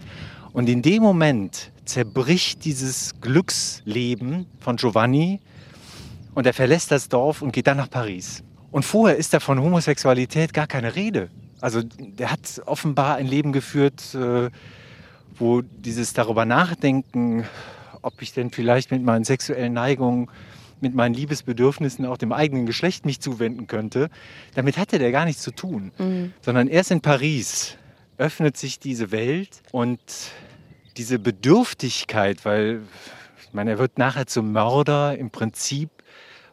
Und in dem Moment zerbricht dieses Glücksleben von Giovanni und er verlässt das Dorf und geht dann nach Paris. Und vorher ist da von Homosexualität gar keine Rede. Also der hat offenbar ein Leben geführt, äh, wo dieses darüber nachdenken, ob ich denn vielleicht mit meinen sexuellen Neigungen, mit meinen Liebesbedürfnissen auch dem eigenen Geschlecht mich zuwenden könnte, damit hatte der gar nichts zu tun. Sondern erst in Paris öffnet sich diese Welt und diese Bedürftigkeit, weil ich meine, er wird nachher zum Mörder im Prinzip,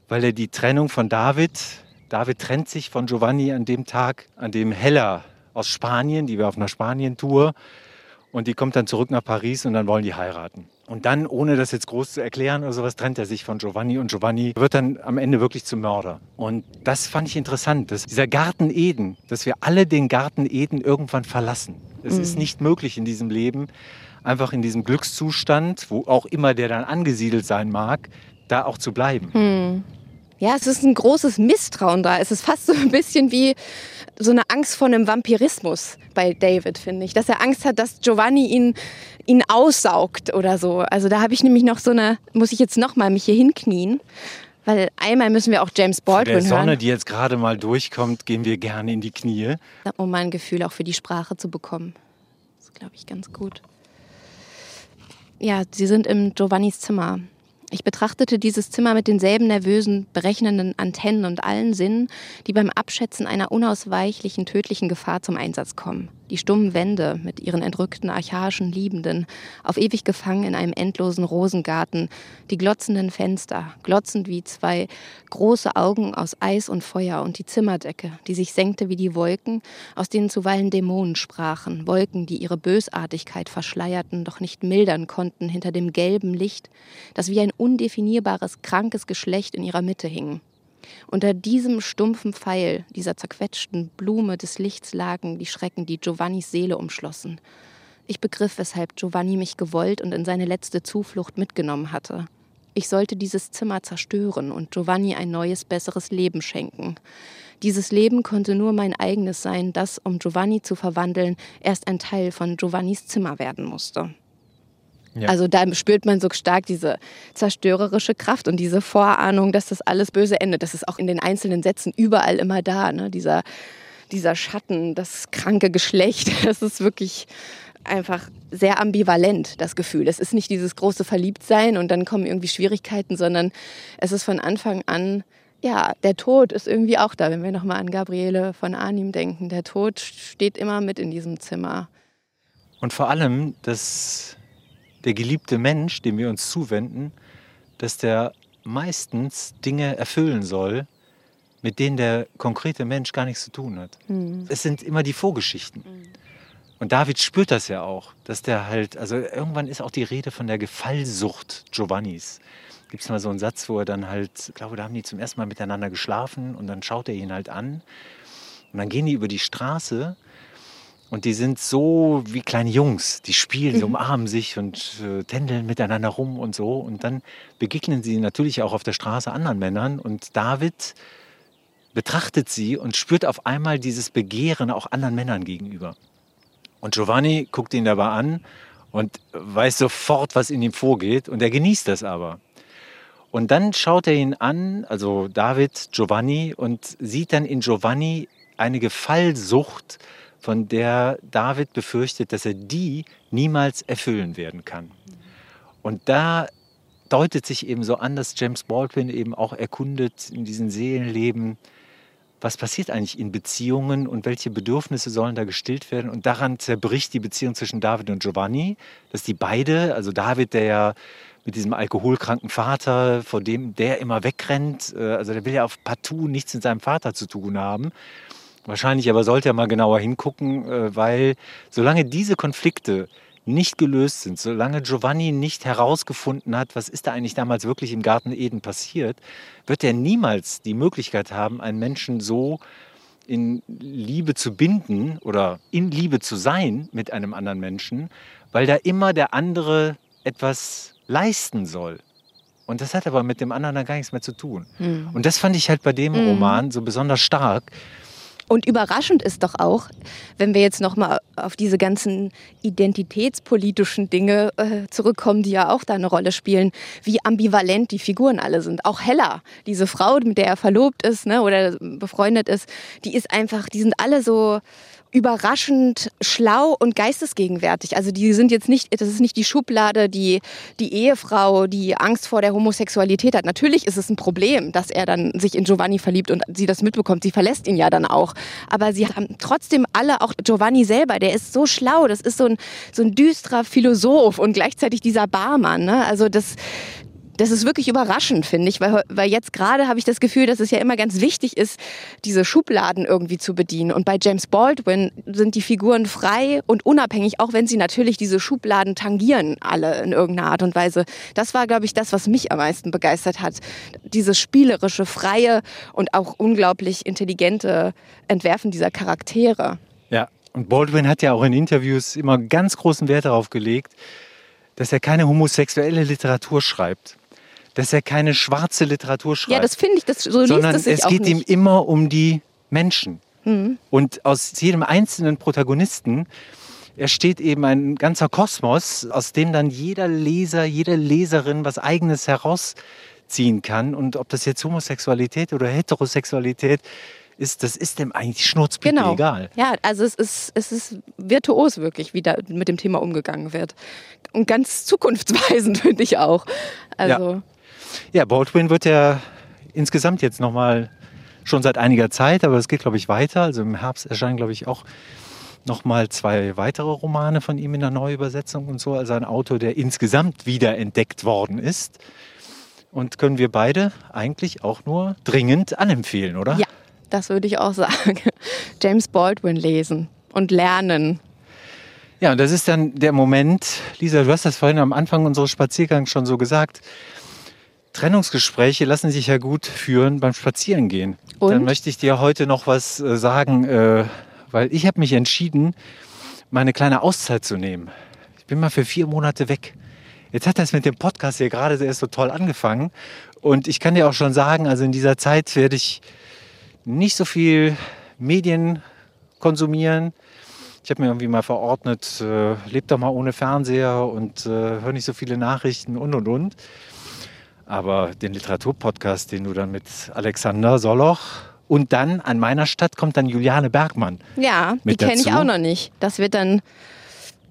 weil er die Trennung von David, David trennt sich von Giovanni an dem Tag, an dem Hella aus Spanien, die wir auf einer Spanien-Tour und die kommt dann zurück nach Paris und dann wollen die heiraten. Und dann, ohne das jetzt groß zu erklären oder sowas, trennt er sich von Giovanni und Giovanni wird dann am Ende wirklich zum Mörder. Und das fand ich interessant, dass dieser Garten Eden, dass wir alle den Garten Eden irgendwann verlassen. Es mhm. ist nicht möglich in diesem Leben, einfach in diesem Glückszustand, wo auch immer der dann angesiedelt sein mag, da auch zu bleiben. Mhm. Ja, es ist ein großes Misstrauen da. Es ist fast so ein bisschen wie so eine Angst vor einem Vampirismus bei David, finde ich. Dass er Angst hat, dass Giovanni ihn, ihn aussaugt oder so. Also da habe ich nämlich noch so eine, muss ich jetzt nochmal mich hier hinknien. Weil einmal müssen wir auch James Baldwin hören. der Sonne, hören. die jetzt gerade mal durchkommt, gehen wir gerne in die Knie. Um mal ein Gefühl auch für die Sprache zu bekommen. Das ist, glaube ich, ganz gut. Ja, sie sind im Giovannis Zimmer. Ich betrachtete dieses Zimmer mit denselben nervösen, berechnenden Antennen und allen Sinnen, die beim Abschätzen einer unausweichlichen, tödlichen Gefahr zum Einsatz kommen die stummen Wände mit ihren entrückten archaischen Liebenden, auf ewig gefangen in einem endlosen Rosengarten, die glotzenden Fenster, glotzend wie zwei große Augen aus Eis und Feuer und die Zimmerdecke, die sich senkte wie die Wolken, aus denen zuweilen Dämonen sprachen, Wolken, die ihre Bösartigkeit verschleierten, doch nicht mildern konnten hinter dem gelben Licht, das wie ein undefinierbares, krankes Geschlecht in ihrer Mitte hing. Unter diesem stumpfen Pfeil, dieser zerquetschten Blume des Lichts lagen die Schrecken, die Giovannis Seele umschlossen. Ich begriff, weshalb Giovanni mich gewollt und in seine letzte Zuflucht mitgenommen hatte. Ich sollte dieses Zimmer zerstören und Giovanni ein neues, besseres Leben schenken. Dieses Leben konnte nur mein eigenes sein, das, um Giovanni zu verwandeln, erst ein Teil von Giovannis Zimmer werden musste. Ja. Also da spürt man so stark diese zerstörerische Kraft und diese Vorahnung, dass das alles böse endet. Das ist auch in den einzelnen Sätzen überall immer da. Ne? Dieser, dieser Schatten, das kranke Geschlecht, *laughs* das ist wirklich einfach sehr ambivalent, das Gefühl. Es ist nicht dieses große Verliebtsein und dann kommen irgendwie Schwierigkeiten, sondern es ist von Anfang an, ja, der Tod ist irgendwie auch da. Wenn wir nochmal an Gabriele von Arnim denken, der Tod steht immer mit in diesem Zimmer. Und vor allem, das der geliebte Mensch, dem wir uns zuwenden, dass der meistens Dinge erfüllen soll, mit denen der konkrete Mensch gar nichts zu tun hat. Mhm. Es sind immer die Vorgeschichten. Mhm. Und David spürt das ja auch, dass der halt, also irgendwann ist auch die Rede von der Gefallsucht Giovannis. Gibt es mal so einen Satz, wo er dann halt, ich glaube, da haben die zum ersten Mal miteinander geschlafen und dann schaut er ihn halt an. Und dann gehen die über die Straße und die sind so wie kleine Jungs, die spielen, die mhm. umarmen sich und äh, tändeln miteinander rum und so. Und dann begegnen sie natürlich auch auf der Straße anderen Männern. Und David betrachtet sie und spürt auf einmal dieses Begehren auch anderen Männern gegenüber. Und Giovanni guckt ihn dabei an und weiß sofort, was in ihm vorgeht. Und er genießt das aber. Und dann schaut er ihn an, also David, Giovanni, und sieht dann in Giovanni eine Gefallsucht, von der David befürchtet, dass er die niemals erfüllen werden kann. Und da deutet sich eben so an, dass James Baldwin eben auch erkundet in diesen Seelenleben, was passiert eigentlich in Beziehungen und welche Bedürfnisse sollen da gestillt werden. Und daran zerbricht die Beziehung zwischen David und Giovanni, dass die beide, also David, der ja mit diesem alkoholkranken Vater, vor dem der immer wegrennt, äh, also der will ja auf partout nichts mit seinem Vater zu tun haben. Wahrscheinlich aber sollte er mal genauer hingucken, äh, weil solange diese Konflikte nicht gelöst sind, solange Giovanni nicht herausgefunden hat, was ist da eigentlich damals wirklich im Garten Eden passiert, wird er niemals die Möglichkeit haben, einen Menschen so in Liebe zu binden oder in Liebe zu sein mit einem anderen Menschen, weil da immer der andere etwas leisten soll. Und das hat aber mit dem anderen dann gar nichts mehr zu tun. Mhm. Und das fand ich halt bei dem mhm. Roman so besonders stark, und überraschend ist doch auch, wenn wir jetzt nochmal auf diese ganzen identitätspolitischen Dinge äh, zurückkommen, die ja auch da eine Rolle spielen, wie ambivalent die Figuren alle sind. Auch Hella, diese Frau, mit der er verlobt ist ne, oder befreundet ist, die ist einfach, die sind alle so überraschend schlau und geistesgegenwärtig. Also die sind jetzt nicht, das ist nicht die Schublade, die, die Ehefrau, die Angst vor der Homosexualität hat. Natürlich ist es ein Problem, dass er dann sich in Giovanni verliebt und sie das mitbekommt. Sie verlässt ihn ja dann auch. Aber sie haben trotzdem alle, auch Giovanni selber, der ist so schlau. Das ist so ein, so ein düsterer Philosoph und gleichzeitig dieser Barmann. Ne? Also das, das ist wirklich überraschend, finde ich, weil, weil jetzt gerade habe ich das Gefühl, dass es ja immer ganz wichtig ist, diese Schubladen irgendwie zu bedienen. Und bei James Baldwin sind die Figuren frei und unabhängig, auch wenn sie natürlich diese Schubladen tangieren, alle in irgendeiner Art und Weise. Das war, glaube ich, das, was mich am meisten begeistert hat. Dieses spielerische, freie und auch unglaublich intelligente Entwerfen dieser Charaktere. Ja, und Baldwin hat ja auch in Interviews immer ganz großen Wert darauf gelegt, dass er keine homosexuelle Literatur schreibt. Dass er keine schwarze Literatur schreibt. Ja, das finde ich, das, so sondern es es geht nicht. ihm immer um die Menschen. Und aus jedem einzelnen Protagonisten entsteht eben ein ganzer Kosmos, aus dem dann jeder Leser, jede Leserin was Eigenes herausziehen kann. Und ob das jetzt Homosexualität oder Heterosexualität ist, das ist dem eigentlich schnurzpicke Genau. egal. Ja, also es ist, es ist virtuos wirklich, wie da mit dem Thema umgegangen wird. Und ganz zukunftsweisend *laughs* finde ich auch. Also, Ja, Baldwin wird ja insgesamt jetzt nochmal schon seit einiger Zeit, aber es geht, glaube ich, weiter. Also im Herbst erscheinen, glaube ich, auch nochmal zwei weitere Romane von ihm in der Neuübersetzung und so. Also ein Autor, der insgesamt wieder entdeckt worden ist. Und können wir beide eigentlich auch nur dringend anempfehlen, oder? ja, das würde ich auch sagen. *laughs* James Baldwin lesen und lernen. Ja, und das ist dann der Moment, Lisa, du hast das vorhin am Anfang unseres Spaziergangs schon so gesagt. Trennungsgespräche lassen sich ja gut führen beim Spazierengehen. Und? Dann möchte ich dir heute noch was äh, sagen, äh, weil ich habe mich entschieden, meine kleine Auszeit zu nehmen. Ich bin mal für vier Monate weg. Jetzt hat das mit dem Podcast hier gerade erst so toll angefangen. Und ich kann dir auch schon sagen, also in dieser Zeit werde ich nicht so viel Medien konsumieren. Ich habe mir irgendwie mal verordnet, äh, lebt doch mal ohne Fernseher und äh, hör nicht so viele Nachrichten und und und. Aber den Literaturpodcast, den du dann mit Alexander Soloch und dann an meiner Stadt kommt dann Juliane Bergmann. Ja, die kenne ich auch noch nicht. Das wird dann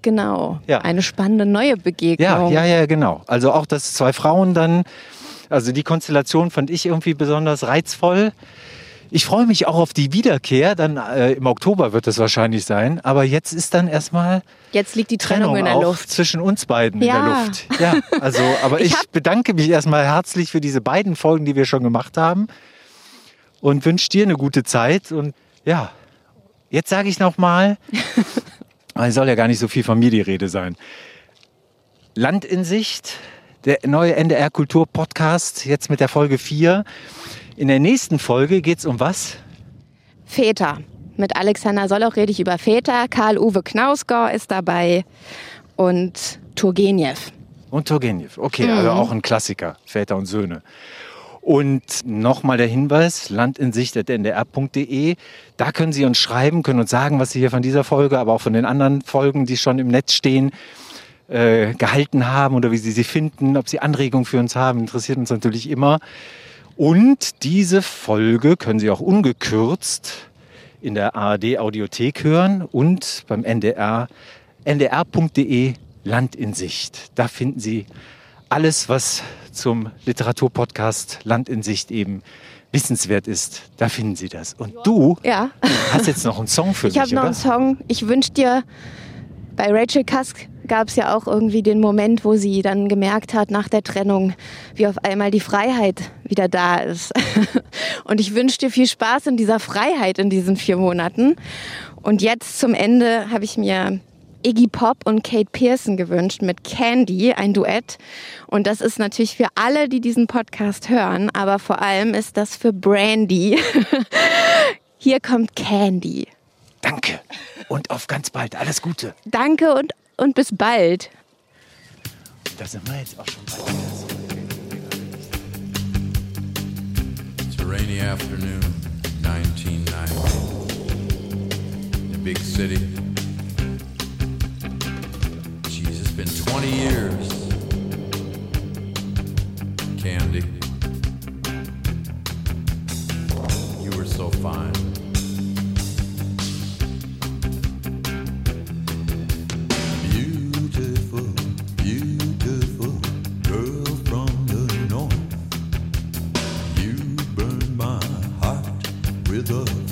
genau Ja. eine spannende neue Begegnung. Ja, ja, ja, genau. Also auch, dass zwei Frauen dann, also die Konstellation fand ich irgendwie besonders reizvoll. Ich freue mich auch auf die Wiederkehr, dann äh, im Oktober wird es wahrscheinlich sein. Aber jetzt ist dann erstmal Jetzt liegt die Trennung, Trennung in der Luft. zwischen uns beiden in Ja. der Luft. Ja, also, aber *laughs* Ich ich, bedanke mich erstmal herzlich für diese beiden Folgen, die wir schon gemacht haben und wünsche dir eine gute Zeit. Und ja, jetzt sage ich noch mal, *laughs* es soll ja gar nicht so viel von mir die Rede sein. Land in Sicht, der neue NDR Kultur Podcast, jetzt mit der Folge 4. In der nächsten Folge geht es um was? Väter. Mit Alexander Soloch rede ich über Väter. Karl-Uwe Knausgau ist dabei und Turgenev. Und Turgenev. Okay, also auch ein Klassiker, Väter und Söhne. Und nochmal der Hinweis, landinsicht.ndr.de. Da können Sie uns schreiben, können uns sagen, was Sie hier von dieser Folge, aber auch von den anderen Folgen, die schon im Netz stehen, äh, gehalten haben oder wie Sie sie finden, ob Sie Anregungen für uns haben, interessiert uns natürlich immer. Und diese Folge können Sie auch ungekürzt in der ARD Audiothek hören und beim NDR ndr.de Land in Sicht. Da finden Sie alles, was zum Literaturpodcast Land in Sicht eben wissenswert ist. Da finden Sie das. Und du Ja, hast jetzt noch einen Song für ich habe mich, noch oder? einen Song. Ich wünsche dir, bei Rachel Cusk gab es ja auch irgendwie den Moment, wo sie dann gemerkt hat nach der Trennung, wie auf einmal die Freiheit wieder da ist. *laughs* Und ich wünsche dir viel Spaß in dieser Freiheit in diesen vier Monaten. Und jetzt zum Ende habe ich mir Iggy Pop und Kate Pearson gewünscht mit Candy, ein Duett. Und das ist natürlich für alle, die diesen Podcast hören, aber vor allem ist das für Brandy. *laughs* Hier kommt Candy. Danke. Und auf ganz bald. Alles Gute. Danke und, und bis bald. Da sind wir jetzt auch schon bei. It's a rainy afternoon, 1990. In a big city. Jeez, it's been 20 years. Candy. You were so fine. Beautiful, girl from the north. You burn my heart with a